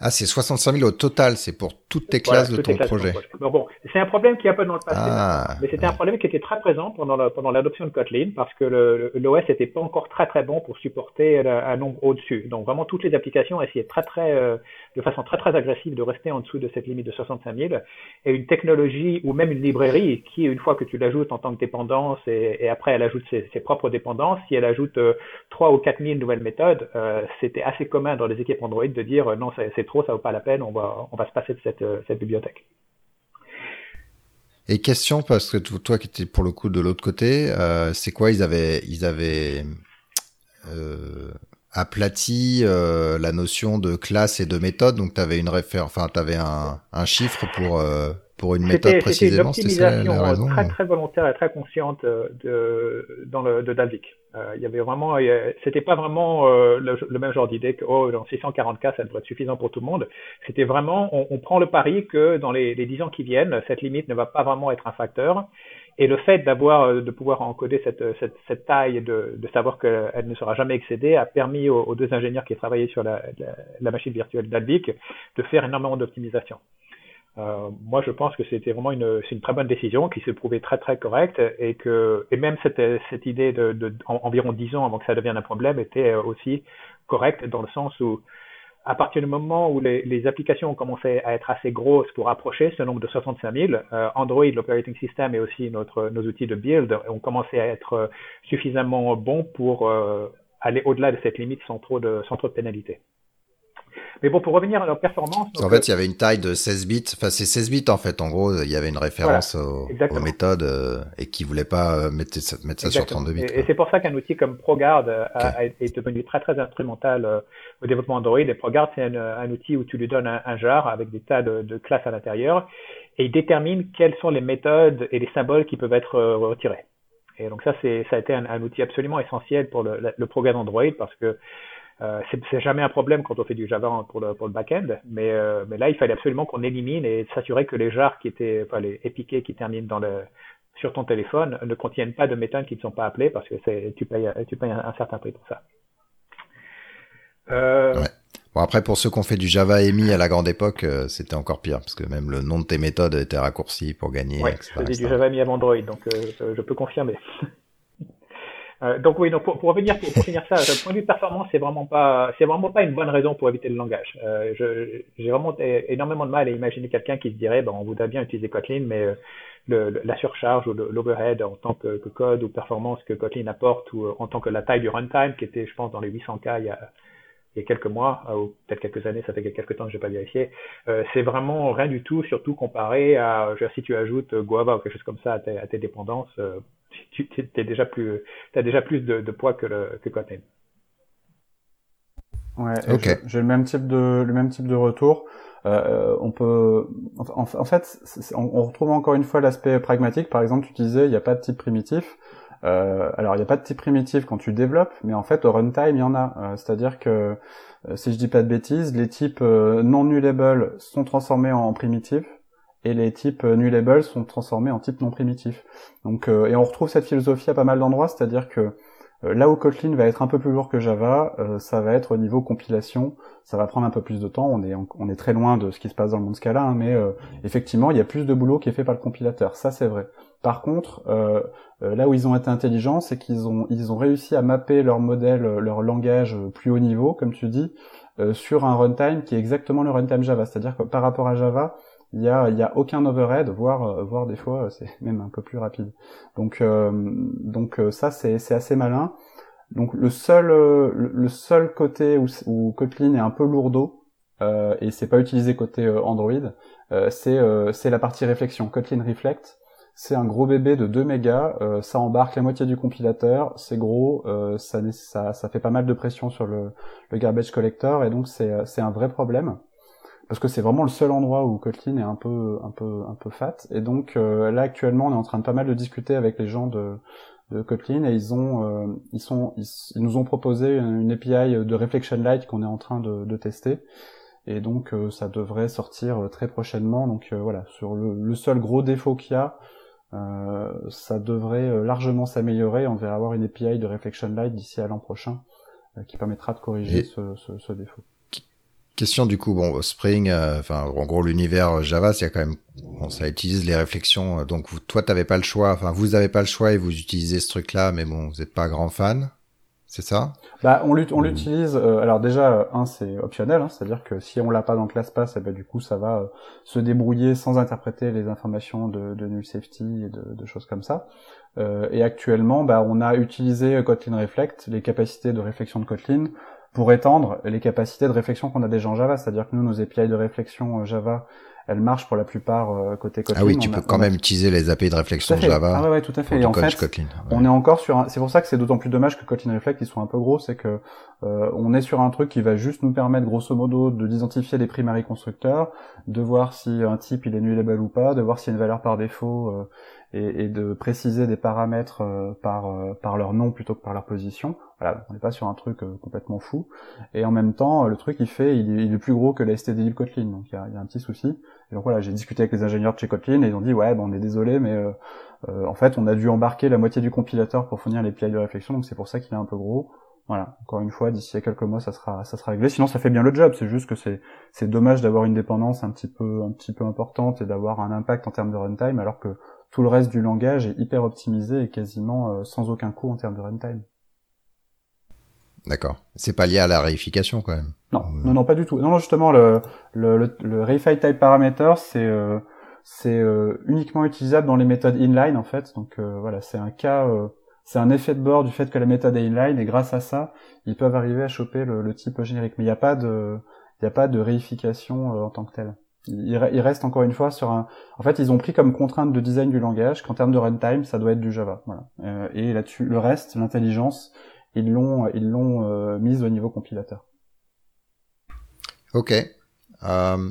Ah, c'est 65 000 au total, c'est pour toutes tes classes de ton projet. Bon, c'est un problème qui est un peu dans le passé, ah, mais c'était un problème qui était très présent pendant pendant l'adoption de Kotlin parce que l'OS n'était pas encore très très bon pour supporter un nombre au-dessus. Donc vraiment toutes les applications essayaient très très euh, de façon très très agressive de rester en dessous de cette limite de 65 000 et une technologie ou même une librairie qui une fois que tu l'ajoutes en tant que dépendance et, après elle ajoute ses, propres dépendances, si elle ajoute euh, 3 ou 4 000 nouvelles méthodes, euh, c'était assez commun dans les équipes Android de dire euh, non c'est trop, ça vaut pas la peine, on va, on va se passer de cette, euh, cette bibliothèque. Et question, parce que toi qui étais pour le coup de l'autre côté, c'est quoi Ils avaient, ils avaient aplati euh, la notion de classe et de méthode, donc tu avais une référence, enfin tu avais un, un, chiffre pour euh, pour une méthode précisément. C'était une optimisation très très volontaire et très consciente de dans le de Dalvik. Euh, il y avait vraiment, c'était pas vraiment euh, le, même genre d'idée que oh dans 640K ça devrait être suffisant pour tout le monde. C'était vraiment, on, on, prend le pari que dans les, les 10 ans qui viennent, cette limite ne va pas vraiment être un facteur. Et le fait d'avoir, euh, de pouvoir encoder cette, cette, cette taille, de, de savoir qu'elle ne sera jamais excédée, a permis aux, deux ingénieurs qui travaillaient sur la, la, machine virtuelle d'Albic de faire énormément d'optimisation. Euh, moi, je pense que c'était vraiment une, c'est une très bonne décision qui s'est prouvée très très correcte et que et même cette, cette idée de, de environ 10 ans avant que ça devienne un problème était aussi correcte dans le sens où à partir du moment où les, les, applications ont commencé à être assez grosses pour approcher ce nombre de 65 000, euh, Android, l'operating system et aussi notre, nos outils de build ont commencé à être suffisamment bons pour euh, aller au-delà de cette limite sans trop de, sans trop de pénalité. Mais bon, pour revenir à leur performance. en fait, il y avait une taille de 16 bits. Enfin, c'est 16 bits en fait. En gros, il y avait une référence aux, méthodes euh, et qui voulait pas mettre, mettre ça sur 32 bits. Et, c'est pour ça qu'un outil comme ProGuard a, est devenu très très instrumental au développement Android. Et ProGuard, c'est un, outil où tu lui donnes un, jar avec des tas de, de classes à l'intérieur et il détermine quelles sont les méthodes et les symboles qui peuvent être retirés. Et donc ça, c'est, ça a été un, outil absolument essentiel pour le, le programme Android parce que euh, c'est jamais un problème quand on fait du Java pour le, pour le back-end, mais, euh, mais là, il fallait absolument qu'on élimine et s'assurer que les jars qui étaient, enfin, les qui terminent dans le, sur ton téléphone ne contiennent pas de méthodes qui ne sont pas appelées parce que tu payes, tu payes un, certain prix pour ça. Euh, ouais. Bon après pour ceux qui ont fait du Java EMI à la grande époque, euh, c'était encore pire parce que même le nom de tes méthodes était raccourci pour gagner. Ouais, c'était du Java EMI à Android, donc euh, je peux confirmer. Euh, donc oui, donc pour, pour revenir pour, finir ça, le point de vue performance, c'est vraiment pas, c'est vraiment pas une bonne raison pour éviter le langage. Euh, j'ai vraiment énormément de mal à imaginer quelqu'un qui se dirait, bon, on voudrait bien utiliser Kotlin, mais euh, le, la surcharge ou l'overhead en tant que, que, code ou performance que Kotlin apporte, ou en tant que la taille du runtime qui était, je pense, dans les 800K il y a, il y a quelques mois, ou peut-être quelques années, ça fait quelques temps que j'ai pas vérifié, euh, c'est vraiment rien du tout, surtout comparé à, je veux dire, si tu ajoutes Guava ou quelque chose comme ça à tes, à tes dépendances, euh, tu as déjà plus, as déjà plus de, de poids que, le, que Kotlin. Ouais, j'ai le même type de le même type de retour. Euh, on peut, en, en fait, on, retrouve encore une fois l'aspect pragmatique. Par exemple, tu disais, il n'y a pas de type primitif. Euh, alors, il n'y a pas de type primitif quand tu développes, mais en fait, au runtime, il y en a. Euh, c'est-à-dire que, euh, si je dis pas de bêtises, les types euh, non nullable sont transformés en primitifs et les types nullable sont transformés en types non primitifs. Donc, et on retrouve cette philosophie à pas mal d'endroits, c'est-à-dire que là où Kotlin va être un peu plus lourd que Java, ça va être au niveau compilation, ça va prendre un peu plus de temps. On est on est très loin de ce qui se passe dans le monde Scala, hein, mais effectivement, il y a plus de boulot qui est fait par le compilateur. Ça, c'est vrai. Par contre, euh, euh, là où ils ont été intelligents, c'est qu'ils ont ils ont réussi à mapper leur modèle, euh, leur langage plus haut niveau, comme tu dis, sur un runtime qui est exactement le runtime Java. C'est-à-dire que par rapport à Java, il y a y a aucun overhead, voire voire des fois c'est même un peu plus rapide. Donc donc ça c'est c'est assez malin. Donc le seul le seul côté où, où Kotlin est un peu lourdeau euh, et c'est pas utilisé côté Android, c'est c'est la partie réflexion. Kotlin Reflect, c'est un gros bébé de 2 mégas, euh, ça embarque la moitié du compilateur, c'est gros, euh, ça, ça, ça, fait pas mal de pression sur le, le garbage collector et donc c'est, c'est un vrai problème parce que c'est vraiment le seul endroit où Kotlin est un peu un peu un peu fat et donc euh, là actuellement on est en train de pas mal de discuter avec les gens de, de Kotlin et ils ont ils sont ils, nous ont proposé une API de Reflection Light qu'on est en train de, de tester et donc ça devrait sortir très prochainement donc voilà sur le, le seul gros défaut qu'il y a euh, ça devrait euh, largement s'améliorer. On va avoir une API de Reflection Light d'ici à l'an prochain euh, qui permettra de corriger ce, ce, ce, défaut. Question du coup, bon, Spring, enfin, en gros, l'univers Java, c'est quand même, bon, ça utilise les réflexions. Donc, vous, toi, t'avais pas le choix. Enfin, vous avez pas le choix et vous utilisez ce truc-là, mais bon, vous n'êtes pas grand fan c'est ça? Bah on l'utilise. Euh, alors déjà un c'est optionnel, hein, c'est-à-dire que si on l'a pas dans ClassPass, eh ben, du coup ça va euh, se débrouiller sans interpréter les informations de, de null safety et de, de choses comme ça. Euh, et actuellement, bah on a utilisé Kotlin Reflect, les capacités de réflexion de Kotlin, pour étendre les capacités de réflexion qu'on a déjà en Java. C'est-à-dire que nous nos API de réflexion Java elle marche pour la plupart euh, côté Kotlin. Ah oui, tu peux quand même utiliser les API de réflexion Java. Ah ouais, tout à fait. Et en fait, on est encore sur. Un... C'est pour ça que c'est d'autant plus dommage que Kotlin Reflect ils sont un peu gros, c'est que euh, on est sur un truc qui va juste nous permettre grosso modo de d'identifier les primary constructeurs, de voir si un type il est nullable ou pas, de voir s'il y a une valeur par défaut euh, et, et, de préciser des paramètres euh, par par leur nom plutôt que par leur position. Voilà, on n'est pas sur un truc complètement fou. Et en même temps, le truc il fait, il il est plus gros que la std Kotlin, donc il y a, y a, un petit souci. Et donc voilà, j'ai discuté avec les ingénieurs de chez Kotlin et ils ont dit ouais, ben, on est désolé, mais euh, euh, en fait, on a dû embarquer la moitié du compilateur pour fournir les PI de réflexion, donc c'est pour ça qu'il est un peu gros. Voilà, encore une fois, d'ici à quelques mois, ça sera, ça sera réglé. Sinon, ça fait bien le job. C'est juste que c'est, c'est dommage d'avoir une dépendance un petit peu, un petit peu importante et d'avoir un impact en termes de runtime, alors que tout le reste du langage est hyper optimisé et quasiment euh, sans aucun coût en termes de runtime. D'accord. C'est pas lié à la réification quand même. Non, non, non, pas du tout. Non, non justement, le, le, le, le type parameter, c'est euh, c'est euh, uniquement utilisable dans les méthodes inline en fait. Donc euh, voilà, c'est un cas, c'est un effet de bord du fait que la méthode est inline et grâce à ça, ils peuvent arriver à choper le, le type générique. Mais il n'y a pas de il a pas de réification en tant que telle. Il, il, reste encore une fois sur un. En fait, ils ont pris comme contrainte de design du langage qu'en termes de runtime, ça doit être du Java. Voilà. et là-dessus, le reste, l'intelligence, ils l'ont ils l'ont mise au niveau compilateur. Ok. Euh,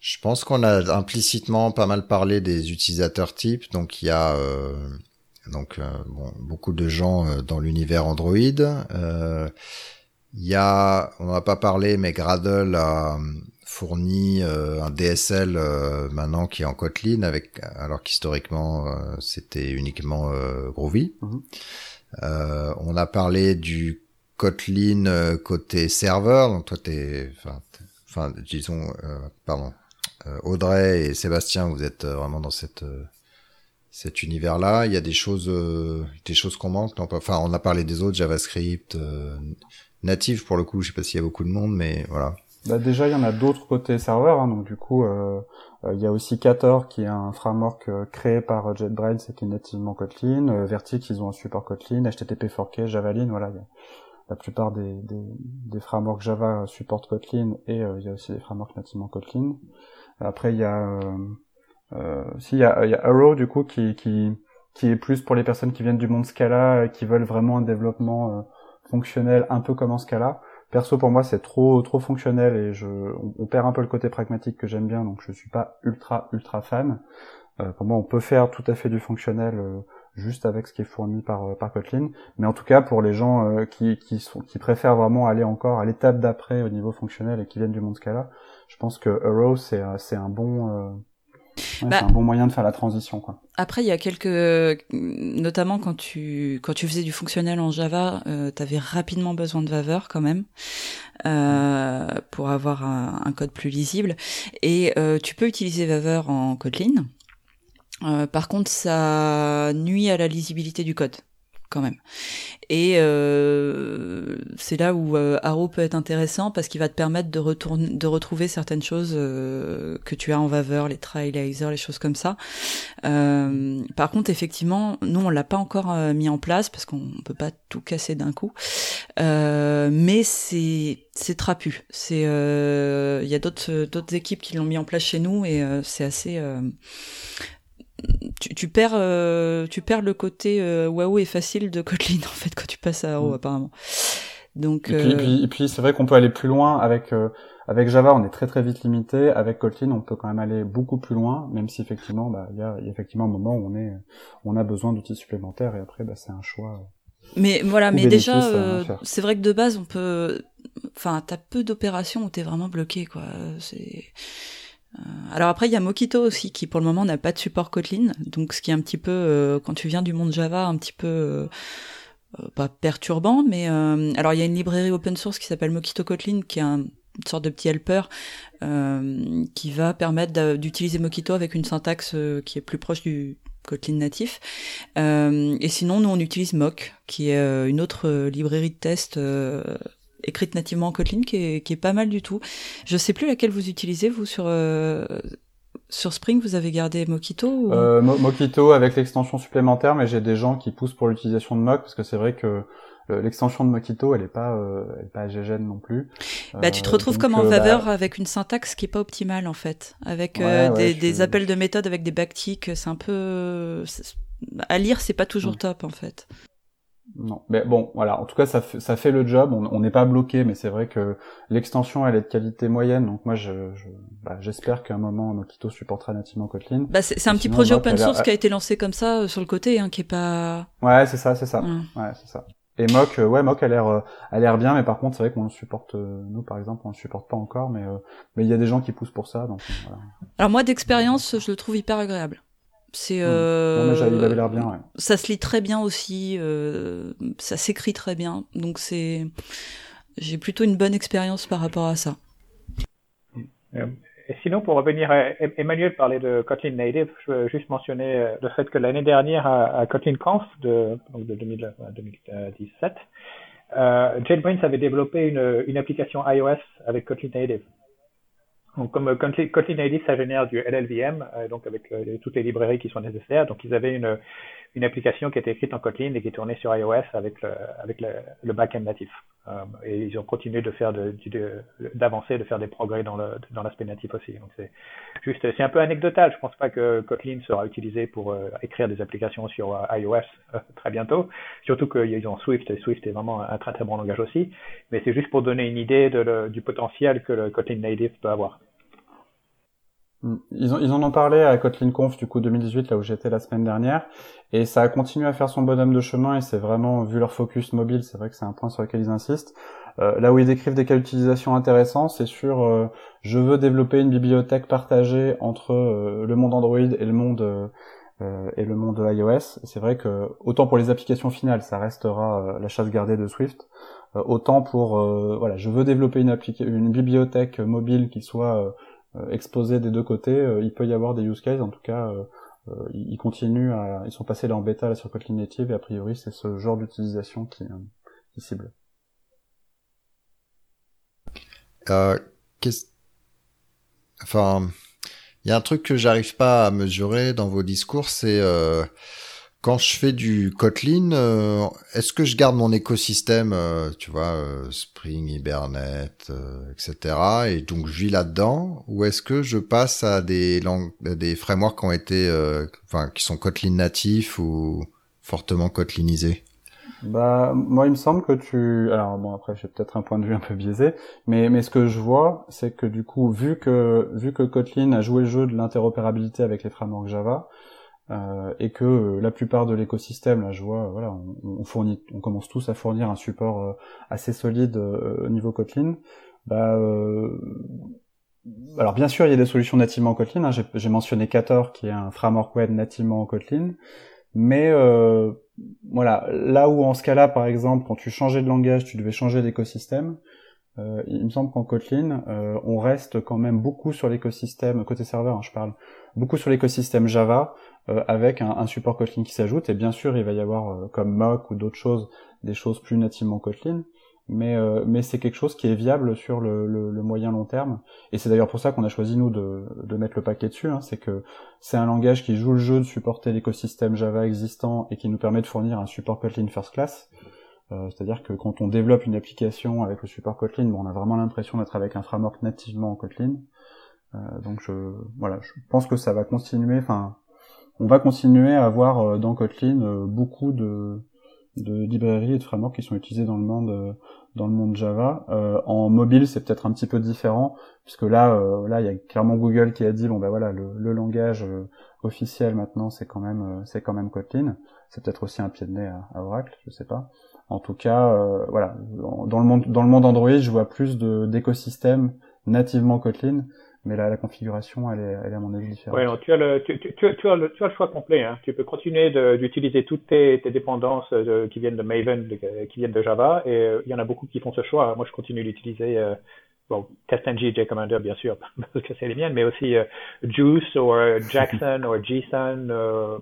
je pense qu'on a implicitement pas mal parlé des utilisateurs types. Donc il y a euh, donc euh, bon, beaucoup de gens euh, dans l'univers Android. Euh, il y a, on n'a pas parlé, mais Gradle a fourni un DSL maintenant qui est en Kotlin, avec alors qu'historiquement c'était uniquement Groovy. Mhm. on a parlé du Kotlin côté serveur, donc toi t'es, enfin, disons, pardon, euh, Audrey et Sébastien, vous êtes euh, vraiment dans cette euh, cet univers-là. Il y a des choses, des choses qu'on manque. enfin, on a parlé des autres JavaScript native pour le coup. Je sais pas s'il y a beaucoup de monde, mais voilà. Bah déjà, il y en a d'autres côté serveur. Hein, donc du coup, il y a aussi Cator qui est un framework créé par JetBrains et qui est nativement Kotlin. Vertic, ils ont un support Kotlin. HTTP4K, Javelin, voilà. la plupart des, des, des, frameworks Java supportent Kotlin et il y a aussi des frameworks nativement Kotlin. Après, il y a, euh, euh, si, il y a, y a Arrow, du coup, qui, qui, qui est plus pour les personnes qui viennent du monde Scala et qui veulent vraiment un développement euh, fonctionnel un peu comme en Scala. Perso, pour moi, c'est trop trop fonctionnel et je, on, perd un peu le côté pragmatique que j'aime bien, donc je suis pas ultra ultra fan. Euh, pour moi, on peut faire tout à fait du fonctionnel euh, juste avec ce qui est fourni par par Kotlin, mais en tout cas pour les gens qui qui sont qui préfèrent vraiment aller encore à l'étape d'après au niveau fonctionnel et qui viennent du monde Scala, je pense que Arrow c'est euh, c'est un bon euh, bah, un bon moyen de faire la transition quoi. Après il y a quelques notamment quand tu quand tu faisais du fonctionnel en Java, euh, tu avais rapidement besoin de Vaver quand même euh, pour avoir un, un, code plus lisible et euh, tu peux utiliser Vaver en Kotlin. par contre, ça nuit à la lisibilité du code quand même. Et euh, c'est là où euh, Arrow peut être intéressant parce qu'il va te permettre de, retourner, de retrouver certaines choses euh, que tu as en Vaver, les trailblazers, les choses comme ça. Euh, par contre, effectivement, nous on l'a pas encore euh, mis en place parce qu'on peut pas tout casser d'un coup. Euh, mais c'est c'est trapu. C'est il y a d'autres d'autres équipes qui l'ont mis en place chez nous et c'est assez tu, tu, perds euh, tu perds le côté euh, waouh et facile de Kotlin en fait quand tu passes à Arrow mm. apparemment. Donc et puis, euh, puis, c'est vrai qu'on peut aller plus loin avec euh, avec Java, on est très très vite limité. Avec Kotlin, on peut quand même aller beaucoup plus loin, même si effectivement, bah, il y a, y a, effectivement un moment où on est, on a besoin d'outils supplémentaires et après, bah, c'est un choix. Mais voilà, mais déjà, c'est vrai que de base, on peut, enfin, t'as peu d'opérations où t'es vraiment bloqué, quoi. C'est alors après, il y a Mockito aussi qui pour le moment n'a pas de support Kotlin, donc ce qui est un petit peu, euh, quand tu viens du monde Java, un petit peu euh, pas perturbant, mais alors il y a une librairie open source qui s'appelle Mockito Kotlin, qui est une sorte de petit helper qui va permettre d'utiliser Mockito avec une syntaxe qui est plus proche du Kotlin natif. et sinon, nous on utilise Mock, qui est une autre librairie de test écrite nativement en Kotlin qui est, qui est pas mal du tout. Je sais plus laquelle vous utilisez vous sur euh, sur Spring. Vous avez gardé Mockito ou... euh, Mockito avec l'extension supplémentaire, mais j'ai des gens qui poussent pour l'utilisation de Mock parce que c'est vrai que euh, l'extension de Mockito, elle est pas, euh, elle est pas GGN non plus. Bah, tu te retrouves comme en Vaver bah avec une syntaxe qui est pas optimale en fait, avec des, des appels de méthode avec des backticks. C'est un peu à lire, c'est pas toujours mm. top en fait. Non, mais bon, voilà. En tout cas, ça, fait, ça fait le job. On n'est pas bloqué, mais c'est vrai que l'extension, elle est de qualité moyenne. Donc moi, je, je bah, j'espère qu'à un moment, Mockito supportera nativement Kotlin. Bah, c'est un petit projet open source qui a été lancé comme ça euh, sur le côté, hein, qui est pas. Ouais, c'est ça, c'est ça. Ouais, c'est ça. Et Mock, euh, ouais, Mock a l'air, euh, a l'air bien, mais par contre, c'est vrai qu'on le supporte, nous par exemple, on le supporte pas encore, mais mais il y a des gens qui poussent pour ça, donc voilà. Alors moi, d'expérience, je le trouve hyper agréable. C'est euh, l'air bien. Ouais. Ça se lit très bien aussi, euh, ça s'écrit très bien, donc c'est j'ai plutôt une bonne expérience par rapport à ça. Euh, et sinon, pour revenir, à, Emmanuel parlait de Kotlin Native. Je veux juste mentionner euh, le fait que l'année dernière à, Kotlin Conf de, donc de 2017, euh, JetBrains avait développé une, une application iOS avec Kotlin Native. Donc, comme Kotlin Native, ça génère du LLVM, donc avec toutes les librairies qui sont nécessaires. Donc, ils avaient une, une application qui était écrite en Kotlin et qui tournait sur iOS avec le, avec le, le backend natif. Euh, et ils ont continué de faire de, d'avancer, de, faire des progrès dans, le, dans l'aspect natif aussi. Donc c'est juste, c'est un peu anecdotal. Je pense pas que Kotlin sera utilisé pour euh, écrire des applications sur euh, iOS très bientôt. Surtout qu'ils ont Swift et Swift est vraiment un très très bon langage aussi. Mais c'est juste pour donner une idée de du potentiel que le Kotlin native peut avoir. Ils, ont, ils en ont parlé à Kotlin Conf du coup 2018 là où j'étais la semaine dernière. Et ça a continué à faire son bonhomme de chemin et c'est vraiment vu leur focus mobile c'est vrai que c'est un point sur lequel ils insistent. Euh, là où ils décrivent des cas d'utilisation intéressants c'est sur euh, je veux développer une bibliothèque partagée entre euh, le monde Android et le monde et le monde iOS c'est vrai que autant pour les applications finales ça restera la chasse gardée de Swift autant pour voilà je veux développer une, une bibliothèque mobile qui soit euh, exposé des deux côtés, euh, il peut y avoir des use cases. En tout cas, euh, ils continuent à, ils sont passés là en bêta là, sur Kotlin et a priori c'est ce genre d'utilisation qui, qui cible. Euh, enfin, il y a un truc que j'arrive pas à mesurer dans vos discours, c'est euh, quand je fais du Kotlin, euh, est-ce que je garde mon écosystème, euh, tu vois, euh, Spring, Hibernate, etc. Et donc je vis là-dedans, ou est-ce que je passe à des langues, des frameworks qui ont été, enfin, qui sont Kotlin natifs ou fortement Kotlinisés? Bah, moi, il me semble que tu, alors bon, après, j'ai peut-être un point de vue un peu biaisé, mais mais ce que je vois, c'est que du coup, vu que vu que Kotlin a joué le jeu de l'interopérabilité avec les frameworks Java euh, et que euh, la plupart de l'écosystème, là je vois, euh, voilà, on, fournit, on commence tous à fournir un support assez solide au niveau Kotlin. Bah, alors bien sûr, il y a des solutions nativement en Kotlin. Hein. J'ai mentionné Kator, qui est un framework web nativement en Kotlin, mais voilà, là où en ce cas-là, par exemple, quand tu changeais de langage, tu devais changer d'écosystème. Euh, il me semble qu'en Kotlin, euh, on reste quand même beaucoup sur l'écosystème côté serveur, hein, je parle, beaucoup sur l'écosystème Java, euh, avec un, support Kotlin qui s'ajoute. Et bien sûr, il va y avoir euh, comme Mock ou d'autres choses, des choses plus nativement Kotlin. Mais, euh, mais c'est quelque chose qui est viable sur le, le, moyen long terme. Et c'est d'ailleurs pour ça qu'on a choisi nous de, de mettre le paquet dessus. Hein. c'est que c'est un langage qui joue le jeu de supporter l'écosystème Java existant et qui nous permet de fournir un support Kotlin first class. C'est-à-dire que quand on développe une application avec le support Kotlin, bon, on a vraiment l'impression d'être avec un framework nativement en Kotlin. donc je, voilà, je pense que ça va continuer. Enfin, on va continuer à avoir euh, dans Kotlin euh, beaucoup de, de librairies et de frameworks qui sont utilisés dans le monde euh, dans le monde Java. en mobile, c'est peut-être un petit peu différent puisque là, là, il y a clairement Google qui a dit bon ben voilà, le, langage officiel maintenant, c'est quand même c'est quand même Kotlin. C'est peut-être aussi un pied de nez à, Oracle, je sais pas. En tout cas, voilà, dans le monde dans le monde Android, je vois plus d'écosystèmes nativement Kotlin mais là, la configuration, elle est, à mon avis différente. Ouais, tu, as le, tu, as le, tu as le choix complet. Hein. Tu peux continuer d'utiliser toutes tes, tes dépendances euh, qui viennent de Maven, qui viennent de Java, et euh, il y en a beaucoup qui font ce choix. Moi, je continue d'utiliser euh, bon, TestNG, JCommander, bien sûr, parce que c'est les miennes, mais aussi Juice, ou Jackson, ou JSON, euh,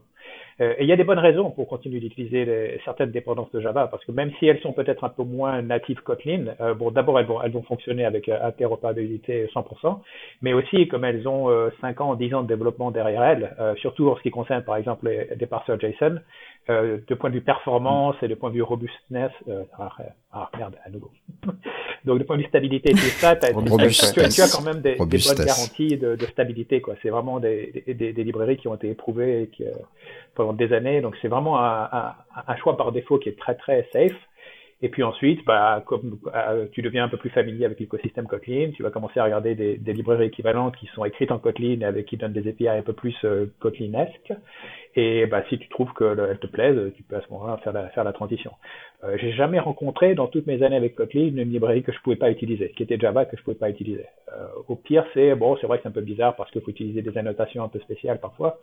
et il y a des bonnes raisons pour continuer d'utiliser certaines dépendances de Java, parce que même si elles sont peut-être un peu moins natives Kotlin, euh, bon, d'abord elles vont, elles vont fonctionner avec euh, interopérabilité 100%, mais aussi comme elles ont 5 ans, 10 ans de développement derrière elles, surtout en ce qui concerne par exemple les, des parseurs JSON, euh, de point de vue performance et de point de vue robustness, euh, ah, ah, merde, à nouveau. Donc de point de vue stabilité et tout ça, tu, as, quand même des, des bonnes garanties de, de stabilité. quoi. C'est vraiment des, des, des, librairies qui ont été éprouvées et qui, euh, pendant des années. Donc c'est vraiment un, un, un, choix par défaut qui est très très safe. Et puis ensuite, bah, comme euh, tu deviens un peu plus familier avec l'écosystème Kotlin, tu vas commencer à regarder des, des, librairies équivalentes qui sont écrites en Kotlin et avec qui donnent des API un peu plus euh, Kotlinesques. Et bah, si tu trouves qu'elles te plaisent, tu peux à ce moment-là faire la, faire la transition. Euh, J'ai jamais rencontré dans toutes mes années avec Kotlin une librairie que je pouvais pas utiliser, qui était Java que je pouvais pas utiliser. Euh, au pire, c'est bon, c'est vrai que c'est un peu bizarre parce qu'il faut utiliser des annotations un peu spéciales parfois,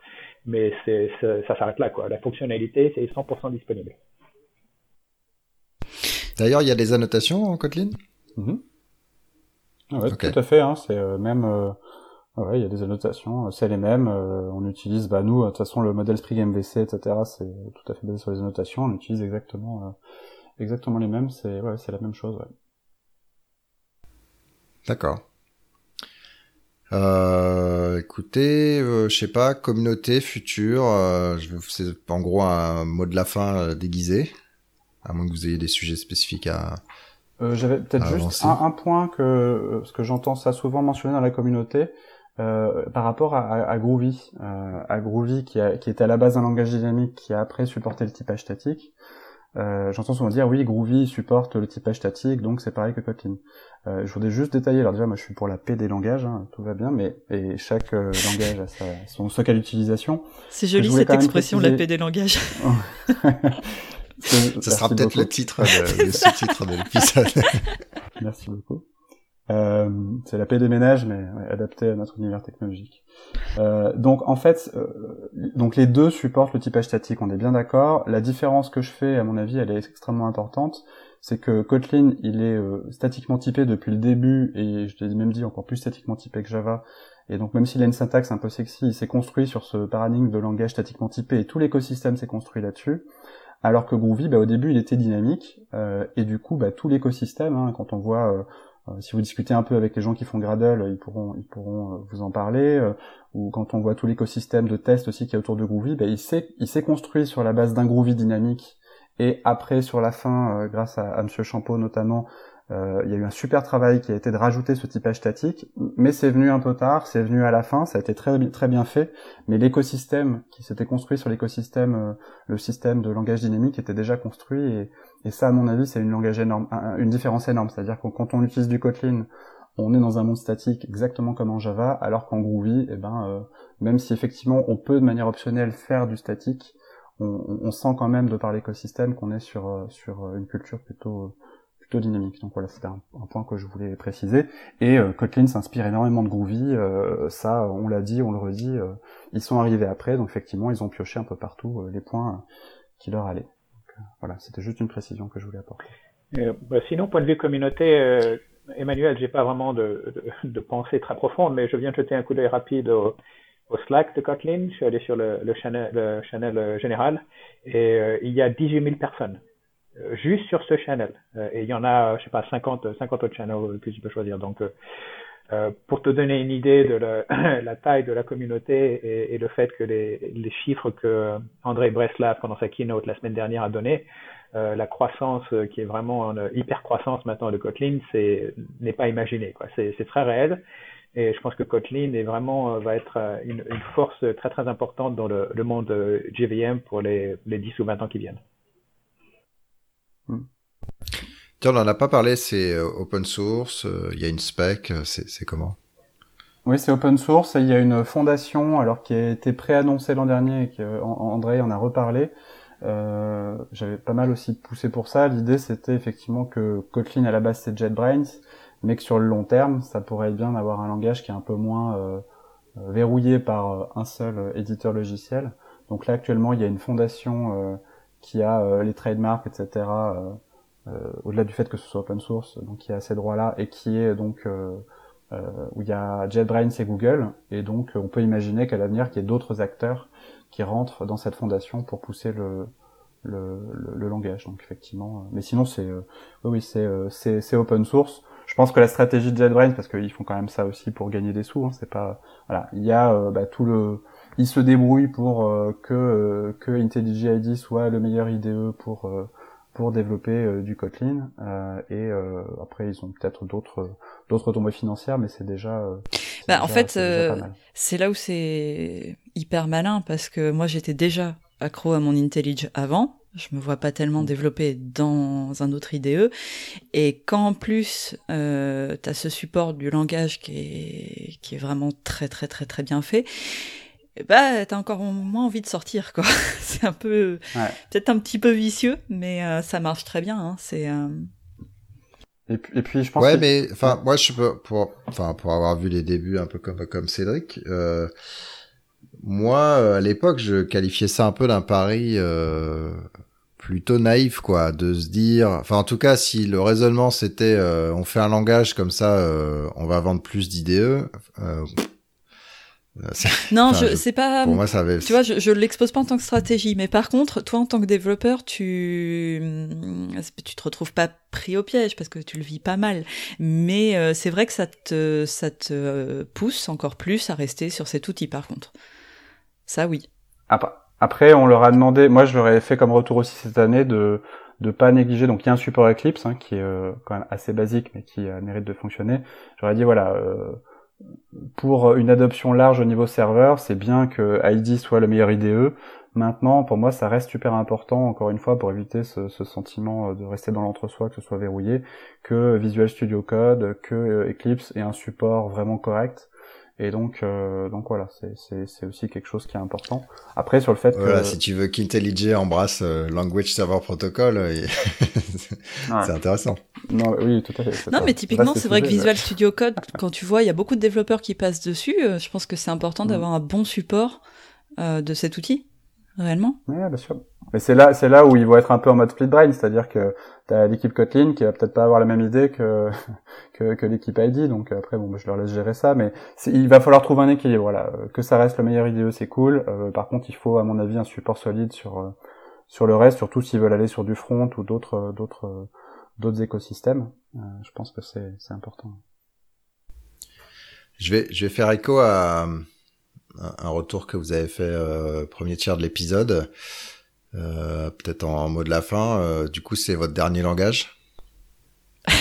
mais c'est ça s'arrête là quoi. La fonctionnalité, c'est 100% disponible. D'ailleurs, il y a des annotations en Kotlin mm Tout à fait. Hein, c'est euh, même, euh, ouais, il y a des annotations. Euh, c'est les mêmes. on utilise, bah nous, de toute façon, le modèle Spring MVC, etc. C'est tout à fait basé sur les annotations. On utilise exactement, exactement les mêmes. C'est ouais, c'est la même chose. Ouais. D'accord. Euh, écoutez, euh, je sais pas, communauté future, euh, c'est en gros un mot de la fin euh, déguisé, à moins que vous ayez des sujets spécifiques à. Euh, J'avais peut-être juste un, un, point que parce que j'entends ça souvent mentionné dans la communauté par rapport à, à, Groovy, à Groovy qui, a, qui était à la base un langage dynamique qui a après supporté le typage statique. Euh, J'entends souvent dire oui, Groovy supporte le typage statique, donc c'est pareil que Kotlin. Euh, je voudrais juste détailler. Alors déjà, moi, je suis pour la paix des langages, hein, tout va bien, mais et chaque euh, langage a sa, son stock à l'utilisation. C'est joli cette expression, la paix des langages. Ça sera peut-être le titre, de, le sous-titre de l'épisode. Merci beaucoup. Euh, c'est la paix des ménages, mais ouais, adapté à notre univers technologique. Euh, donc en fait, euh, donc les deux supportent le typage statique, on est bien d'accord. La différence que je fais, à mon avis, elle est extrêmement importante. C'est que Kotlin, il est euh, statiquement typé depuis le début, et je l'ai même dit encore plus statiquement typé que Java. Et donc même s'il a une syntaxe un peu sexy, il s'est construit sur ce paradigme de langage statiquement typé, et tout l'écosystème s'est construit là-dessus. Alors que Groovy, bah, au début, il était dynamique, euh, et du coup, bah, tout l'écosystème, hein, quand on voit euh, si vous discutez un peu avec les gens qui font Gradle, ils pourront, ils pourront euh, vous en parler. Euh, ou quand on voit tout l'écosystème de test aussi qui est autour de Groovy, ben il s'est, construit sur la base d'un Groovy dynamique. Et après, sur la fin, grâce à, à Monsieur Champeau notamment, euh, il y a eu un super travail qui a été de rajouter ce typage statique, mais c'est venu un peu tard, c'est venu à la fin, ça a été très très bien fait, mais l'écosystème qui s'était construit sur l'écosystème, euh, le système de langage dynamique était déjà construit, et, ça à mon avis c'est une langage énorme, une différence énorme, c'est-à-dire que quand on utilise du Kotlin, on est dans un monde statique exactement comme en Java, alors qu'en Groovy, eh ben, euh, même si effectivement on peut de manière optionnelle faire du statique, on, on sent quand même de par l'écosystème qu'on est sur sur une culture plutôt dynamique. Donc voilà, c'était un, point que je voulais préciser. Et euh, Kotlin s'inspire énormément de Groovy, euh, ça on l'a dit, on le redit, euh, ils sont arrivés après, donc effectivement ils ont pioché un peu partout les points qui leur allaient. voilà, c'était juste une précision que je voulais apporter. Bah, sinon, point de vue communauté, Emmanuel, j'ai pas vraiment de, pensée très profonde, mais je viens de jeter un coup d'œil rapide au, Slack de Kotlin. Je suis allé sur le, channel, le channel général et il y a 18 000 personnes euh, juste sur ce channel. Euh, et il y en a, je sais pas, 50, 50 autres channels que tu peux choisir. Donc, euh, pour te donner une idée de la, taille de la communauté et, le fait que les, chiffres que André Breslav pendant sa keynote la semaine dernière a donné, euh, la croissance qui est vraiment en hyper croissance maintenant de Kotlin, c'est n'est pas imaginé. C'est très réel. Et je pense que Kotlin est vraiment va être une, une force très très importante dans le, le monde JVM pour les, les 10 ou 20 ans qui viennent. Hmm. Tiens, on n'en a pas parlé, c'est euh, open source, euh, il y a une spec, euh, c'est comment? Oui, c'est open source, il y a une fondation alors qui a été préannoncée l'an dernier et que André en a reparlé. Euh, J'avais pas mal aussi poussé pour ça. L'idée c'était effectivement que Kotlin à la base c'est JetBrains, mais que sur le long terme, ça pourrait être bien d'avoir un langage qui est un peu moins euh, verrouillé par un seul éditeur logiciel. Donc là actuellement il y a une fondation qui a euh, les trademarks, etc. Euh, euh, au-delà du fait que ce soit open source, donc qui a ces droits-là et qui est donc où il y a JetBrains et Google, et donc on peut imaginer qu'à l'avenir qu'il y ait d'autres acteurs qui rentrent dans cette fondation pour pousser le, le, le, langage. Donc effectivement, mais sinon c'est oui, c'est c'est open source. Je pense que la stratégie de JetBrains, parce qu'ils font quand même ça aussi pour gagner des sous, hein, c'est pas voilà, il y a bah, tout le ils se débrouillent pour euh, que euh, que IntelliJ IDEA soit le meilleur IDE pour euh, pour développer du Kotlin et après ils ont peut-être d'autres d'autres tombées financières mais c'est déjà bah en fait c'est là où c'est hyper malin parce que moi j'étais déjà accro à mon IntelliJ avant je me vois pas tellement mm. développer dans un autre IDE. Et quand en plus euh, tu as ce support du langage qui est, qui est vraiment très très très très bien fait, bah t'as encore moins envie de sortir quoi. c'est un peu peut-être un petit peu vicieux, mais euh, ça marche très bien. Hein. C'est euh, et, puis, et puis je pense. Ouais, mais enfin moi je peux pour enfin pour avoir vu les débuts un peu comme comme Cédric. Euh, moi à l'époque je qualifiais ça un peu d'un pari plutôt naïf quoi de se dire enfin en tout cas si le raisonnement c'était on fait un langage comme ça on va vendre plus d'IDE non, je c'est pas. Pour moi, ça avait... Tu vois, je, je l'expose pas en tant que stratégie, mais par contre, toi, en tant que développeur, tu hum, tu te retrouves pas pris au piège parce que tu le vis pas mal. Mais euh, c'est vrai que ça te ça te pousse encore plus à rester sur cet outil. Par contre, ça, oui. Après, on leur a demandé. Moi, je leur ai fait comme retour aussi cette année de de pas négliger. Donc, il y a un support Eclipse hein, qui est euh, quand même assez basique, mais qui euh, mérite de fonctionner. J'aurais dit voilà pour une adoption large au niveau serveur, c'est bien que ID soit le meilleur IDE. Maintenant, pour moi, ça reste super important, encore une fois, pour éviter ce, sentiment euh, de rester dans l'entre-soi, que ce soit verrouillé, que Visual Studio Code, que euh, Eclipse ait un support vraiment correct. Et donc, euh, donc voilà, c'est aussi quelque chose qui est important. Après, sur le fait voilà, que... si tu veux qu'IntelliJ embrasse Language Server Protocol, c'est intéressant. Non, oui, tout à fait. Non, mais typiquement, c'est vrai que Visual Studio Code, quand tu vois, il y a beaucoup de développeurs qui passent dessus. je pense que c'est important mm. d'avoir un bon support de cet outil réellement. Oui, bien sûr. Mais c'est là, c'est là où ils vont être un peu en mode split brain, c'est-à-dire que tu as l'équipe Kotlin qui va peut-être pas avoir la même idée que que, que l'équipe ID, donc après bon, bah, je leur laisse gérer ça, mais il va falloir trouver un équilibre. Voilà, que ça reste le meilleur IDE, c'est cool. Euh, par contre, il faut à mon avis un support solide sur euh, sur le reste, surtout s'ils veulent aller sur du front ou d'autres d'autres d'autres écosystèmes. Euh, je pense que c'est c'est important. Je vais je vais faire écho à un retour que vous avez fait euh, premier tiers de l'épisode. Euh, peut-être en, mot de la fin. Euh, du coup, c'est votre dernier langage?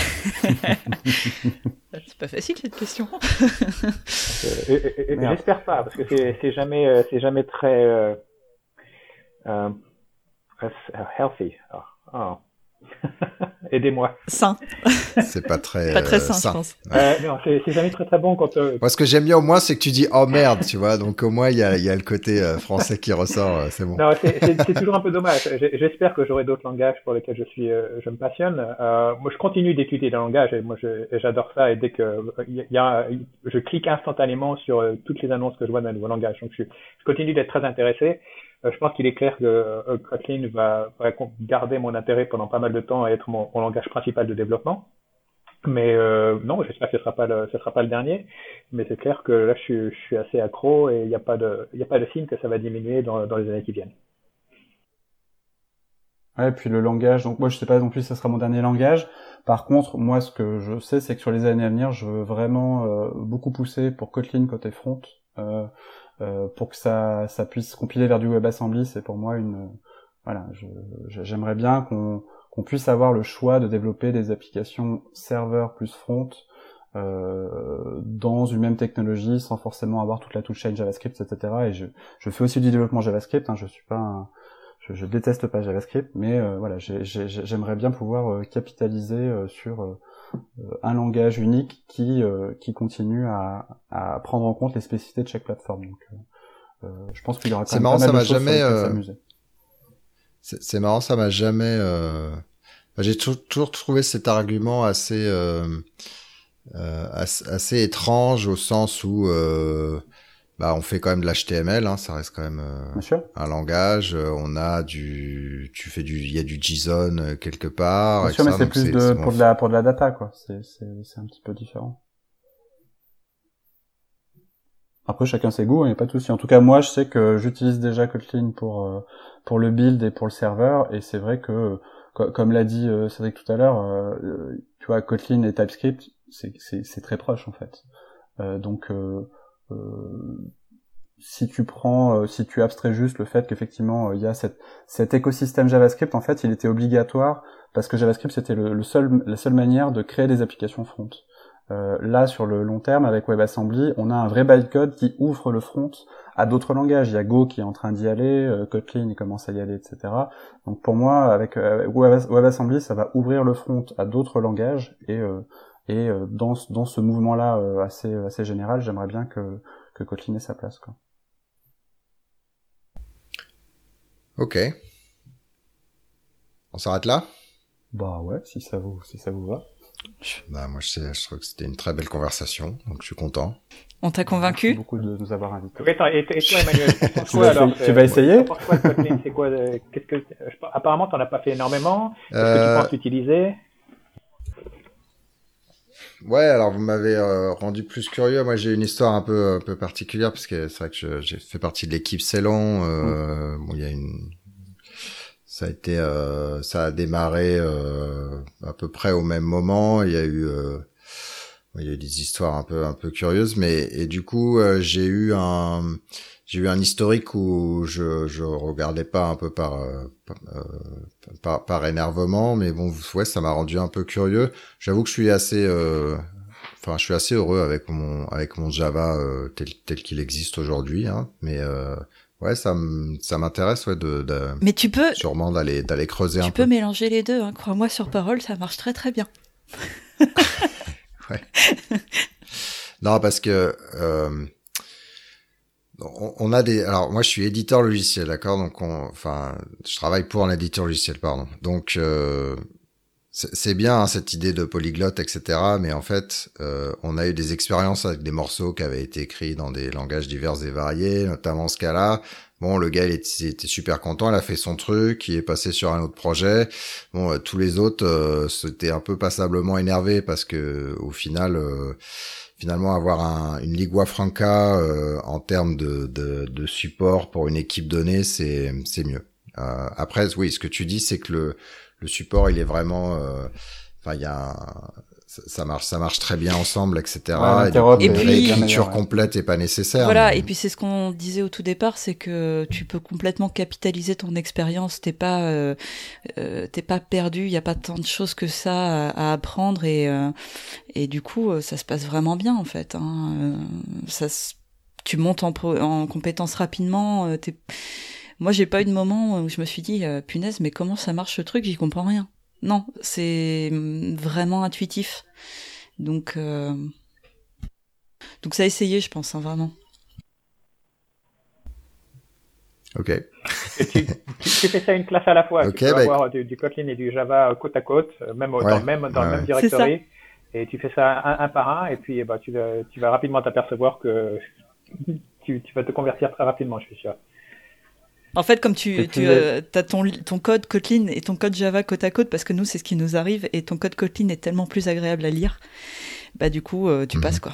C'est pas facile cette question. J'espère pas, parce que c'est jamais, c'est jamais très healthy. Oh. Oh. Aidez-moi. Sain. C'est pas très, pas très sain, je pense. Euh, non, c'est jamais très très bon quand. Euh... Moi, ce que j'aime bien au moins, c'est que tu dis oh merde, tu vois. Donc au moins, il y a, y a le côté euh, français qui ressort. Euh, c'est bon. Non, c'est toujours un peu dommage. J'espère que j'aurai d'autres langages pour lesquels je suis, je me passionne. moi, je continue d'étudier des langages et moi, j'adore ça. Et dès que il y a, je clique instantanément sur toutes les annonces que je vois d'un nouveau langage. Donc, je, je continue d'être très intéressé. Euh, je pense qu'il est clair que euh, Kotlin va, garder mon intérêt pendant pas mal de temps et être mon, langage principal de développement. Mais euh, non, j'espère que ce sera pas le, ce sera pas le dernier. Mais c'est clair que là, je, je, suis assez accro et il n'y a pas de, il a pas de signe que ça va diminuer dans, dans les années qui viennent. Ouais, et puis le langage. Donc moi, je sais pas non plus si ça sera mon dernier langage. Par contre, moi, ce que je sais, c'est que sur les années à venir, je veux vraiment euh, beaucoup pousser pour Kotlin côté front. Euh, pour que ça, ça puisse compiler vers du WebAssembly, c'est pour moi une voilà, j'aimerais bien qu'on qu'on puisse avoir le choix de développer des applications serveur plus front euh, dans une même technologie sans forcément avoir toute la touche JavaScript, etc. Et je, je fais aussi du développement JavaScript. Hein, je suis pas, un, je, je, déteste pas JavaScript, mais euh, voilà, j'aimerais bien pouvoir euh, capitaliser euh, sur euh, un langage unique qui euh, qui continue à, à, prendre en compte les spécificités de chaque plateforme. Donc, euh, je pense qu'il y aura quand même marrant, pas mal ça de jamais, s'amuser. C'est marrant, ça m'a jamais. J'ai toujours trouvé cet argument assez assez, étrange au sens où bah, on fait quand même de l'HTML, hein, ça reste quand même euh, un langage. Euh, on a du, tu fais du, il y a du JSON euh, quelque part. Bien sûr, mais c'est plus de, pour de la pour de la data quoi. C'est un petit peu différent. Après, chacun ses goûts, il n'y a pas de souci. En tout cas, moi, je sais que j'utilise déjà Kotlin pour pour le build et pour le serveur, et c'est vrai que, comme l'a dit Cédric tout à l'heure, tu vois, Kotlin et TypeScript, c'est c'est très proche en fait. donc si tu prends, euh, si tu abstrais juste le fait qu'effectivement euh, il y a cet écosystème JavaScript, en fait, il était obligatoire parce que JavaScript c'était le, seul, la seule manière de créer des applications front. là, sur le long terme, avec WebAssembly, on a un vrai bytecode qui ouvre le front à d'autres langages. Il y a Go qui est en train d'y aller, Kotlin commence à y aller, etc. Donc pour moi, avec WebAssembly, ça va ouvrir le front à d'autres langages et et euh, dans, dans ce mouvement-là euh, assez, assez général, j'aimerais bien que, que Kotlin ait sa place. Quoi. Ok. On s'arrête là? Bah ouais, si ça vous, si ça vous va. Bah moi je, sais, je trouve que c'était une très belle conversation, donc je suis content. On t'a convaincu? Merci beaucoup de nous avoir invités. et, toi Emmanuel, tu, vas, alors, tu vas essayer? C'est quoi Qu'est-ce que apparemment t'en as pas fait énormément Qu'est-ce que tu euh, penses utiliser ouais, alors vous m'avez rendu plus curieux. Moi, j'ai une histoire un peu un peu particulière parce que c'est vrai que j'ai fait partie de l'équipe Célon. Euh, mm. Bon, il y a une ça a été ça a démarré à peu près au même moment. Il y a eu il y a eu des histoires un peu un peu curieuses, mais et du coup j'ai eu un j'ai eu un historique où je je regardais pas un peu par euh, par, par, énervement, mais bon, ouais, ça m'a rendu un peu curieux. J'avoue que je suis assez, euh, enfin, je suis assez heureux avec mon avec mon Java euh, tel tel qu'il existe aujourd'hui, hein, mais ouais, ça ça m'intéresse ouais de, de, Mais tu peux sûrement d'aller d'aller creuser un peu. Tu peux mélanger les deux, hein, crois-moi sur parole, ça marche très très bien. ouais. non, parce que on, a des. Alors moi, je suis éditeur logiciel, d'accord? Donc, on, enfin, je travaille pour un éditeur logiciel, pardon. Donc, euh, c'est bien hein, cette idée de polyglotte, etc. Mais en fait, euh, on a eu des expériences avec des morceaux qui avaient été écrits dans des langages divers et variés, notamment ce cas-là. Bon, le gars, il était, super content, il a fait son truc, il est passé sur un autre projet. Bon, euh, tous les autres, euh, c'était un peu passablement énervé parce que au final finalement avoir un, une Ligua Franca euh, en termes de, de, de, support pour une équipe donnée, c'est c'est mieux. Euh, après, oui, ce que tu dis, c'est que le, le support, il est vraiment, euh, enfin, il y a ça marche, ça marche très bien ensemble, etc. et, puis, l'écriture complète est pas nécessaire. Voilà. Et puis c'est ce qu'on disait au tout départ, c'est que tu peux complètement capitaliser ton expérience. T'es pas, euh, euh t'es pas perdu. Il y a pas tant de choses que ça à, apprendre et euh, et du coup euh, ça se passe vraiment bien en fait. Hein. Ça, tu montes en, en compétences rapidement. T'es... Moi j'ai pas eu de moment où je me suis dit punaise mais comment ça marche ce truc? J'y comprends rien. Non, c'est vraiment intuitif. Donc, euh... donc ça a essayé, je pense, hein, vraiment. Ok. tu, fais ça une classe à la fois. tu peux bah, avoir du, Kotlin et du Java côte à côte, euh, même dans, même, dans le même directory. Et tu fais ça un, par un, et puis bah, tu, tu vas rapidement t'apercevoir que tu, tu vas te convertir très rapidement, je suis sûr. En fait, comme tu, tu euh, as ton, ton code Kotlin et ton code Java côte à côte, parce que nous, c'est ce qui nous arrive, et ton code Kotlin est tellement plus agréable à lire, bah du coup, euh, tu mhm. passes quoi.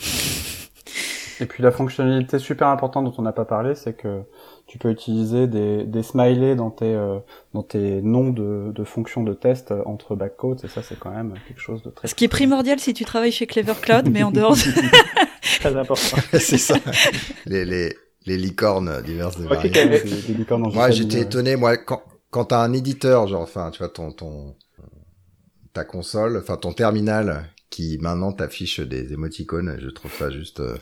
Et puis la fonctionnalité super importante dont on n'a pas parlé, c'est que tu peux utiliser des, des smileys dans tes, euh, dans tes noms de, de fonctions de test entre backcodes, et ça c'est quand même quelque chose de très... Ce qui est primordial si tu travailles chez Clever Cloud, mais en dehors... très important. c'est ça. Les, les, les licornes diverses et variées. moi, j'étais étonné, moi, quand, quand t'as un éditeur, genre, enfin, tu vois, ton, ton, ta console, enfin, ton terminal qui maintenant t'affiche des émoticônes. Je trouve ça juste. Euh,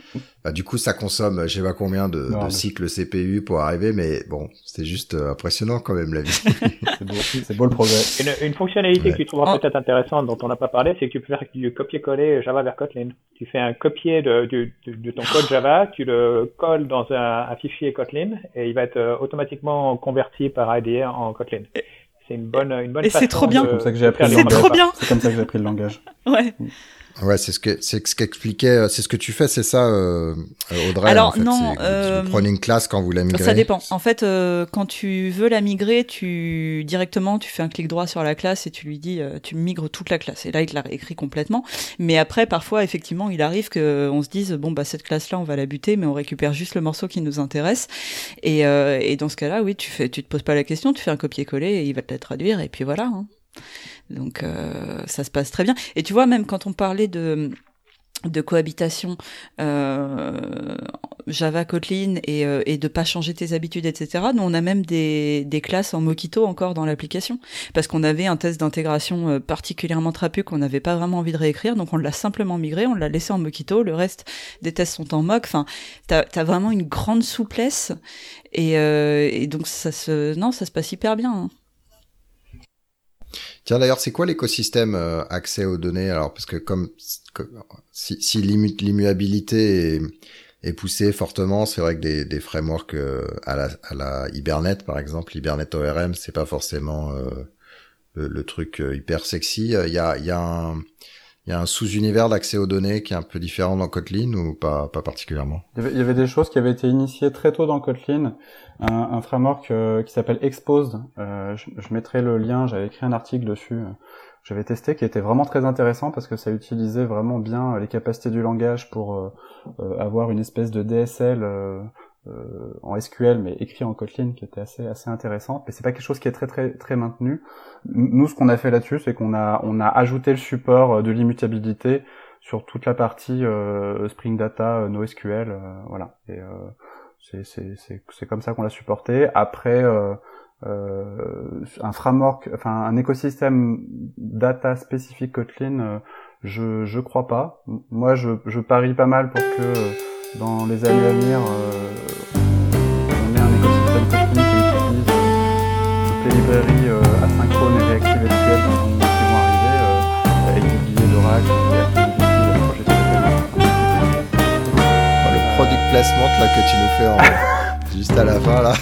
bah, du coup, ça consomme, je sais pas combien de, de cycles CPU pour arriver, mais bon, c'est juste euh, impressionnant quand même la vie. c'est beau, le progrès. Une, une fonctionnalité que tu trouveras peut-être intéressante dont on n'a pas parlé, c'est que tu peux faire du copier-coller Java vers Kotlin. Tu fais un copier de, de, de, ton code Java, tu le colles dans un, un, fichier Kotlin et il va être euh, automatiquement converti par IDE en Kotlin c'est une bonne, une bonne Et c'est trop bien. C'est comme ça que j'ai appris le langage. trop bien. C'est comme ça que j'ai appris le langage. Ouais. Ouais, c'est ce que c'est ce qu'expliquait, euh, c'est ce que tu fais, c'est ça, euh, Audrey. Alors en fait, non, euh, vous prenez une classe quand vous la migrez. Ça dépend. En fait, euh, quand tu veux la migrer, tu directement tu fais un clic droit sur la classe et tu lui dis, euh, tu migres toute la classe. Et là, il te la réécrit complètement. Mais après, parfois, effectivement, il arrive que on se dise, bon bah cette classe-là, on va la buter, mais on récupère juste le morceau qui nous intéresse. Et, et dans ce cas-là, oui, tu fais, tu te poses pas la question, tu fais un copier-coller et il va te la traduire et puis voilà. Hein. Donc ça se passe très bien. Et tu vois, même quand on parlait de de cohabitation euh, Java Kotlin et, euh, et de pas changer tes habitudes etc nous on a même des, des classes en Mockito encore dans l'application. Parce qu'on avait un test d'intégration euh, particulièrement trapu qu'on n'avait pas vraiment envie de réécrire. Donc on l'a simplement migré on l'a laissé en Mockito le reste des tests sont en mock. Enfin t'as as vraiment une grande souplesse. Et, euh, et donc ça se non ça se passe hyper bien hein. Tiens, d'ailleurs, c'est quoi l'écosystème euh, accès aux données? Alors, parce que comme, si, si l'immuabilité est, est, poussée fortement, c'est vrai que des, des frameworks euh, à, la, à la Hibernate, par exemple, Hibernate ORM, c'est pas forcément euh, le, le, truc hyper sexy. Il y a, y a un il y a un sous-univers d'accès aux données qui est un peu différent dans Kotlin ou pas, pas particulièrement? Il y, avait, des choses qui avaient été initiées très tôt dans Kotlin. Un, un framework euh, qui s'appelle Exposed. Euh, je, je, mettrai le lien. J'avais écrit un article dessus. Euh, j'avais testé qui était vraiment très intéressant parce que ça utilisait vraiment bien les capacités du langage pour avoir une espèce de DSL euh, en SQL mais écrit en Kotlin qui était assez assez intéressant mais c'est pas quelque chose qui est très très très maintenu nous ce qu'on a fait là-dessus c'est qu'on a on a ajouté le support euh, de l'immutabilité sur toute la partie euh, Spring Data NoSQL voilà et c'est comme ça qu'on l'a supporté. Après un framework enfin un écosystème data spécifique Kotlin je je crois pas. Moi je je parie pas mal pour que dans les années à venir, euh, on est un écosystème Kotlin qui utilise euh, toutes les librairies euh, asynchrones et réactives SQL qui vont arriver, euh, avec des billets d'Oracle, product placement là que tu nous fais en juste à la fin là.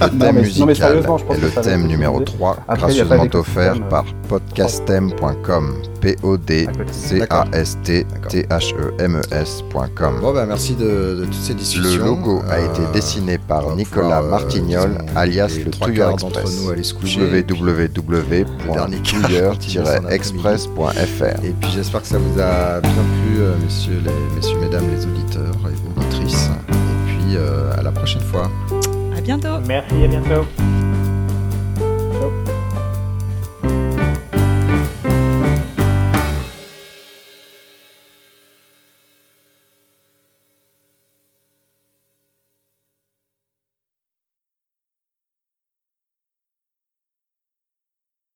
Le thème musical et le thème numéro 3, gracieusement offert par podcastem.com. P-O-D-C-A-S-T-T-H-E-M-E-S.com. Bon, bah merci de, de, toutes ces discussions. Le logo a été euh, dessiné par Nicolas euh, Martignol, alias le Touilleur Express. www.touilleur-express.fr. Et puis j'espère que ça vous a bien plu, euh, messieurs, les, messieurs, mesdames, les auditeurs et auditrices. Euh, à la prochaine fois. À bientôt. Merci, à bientôt.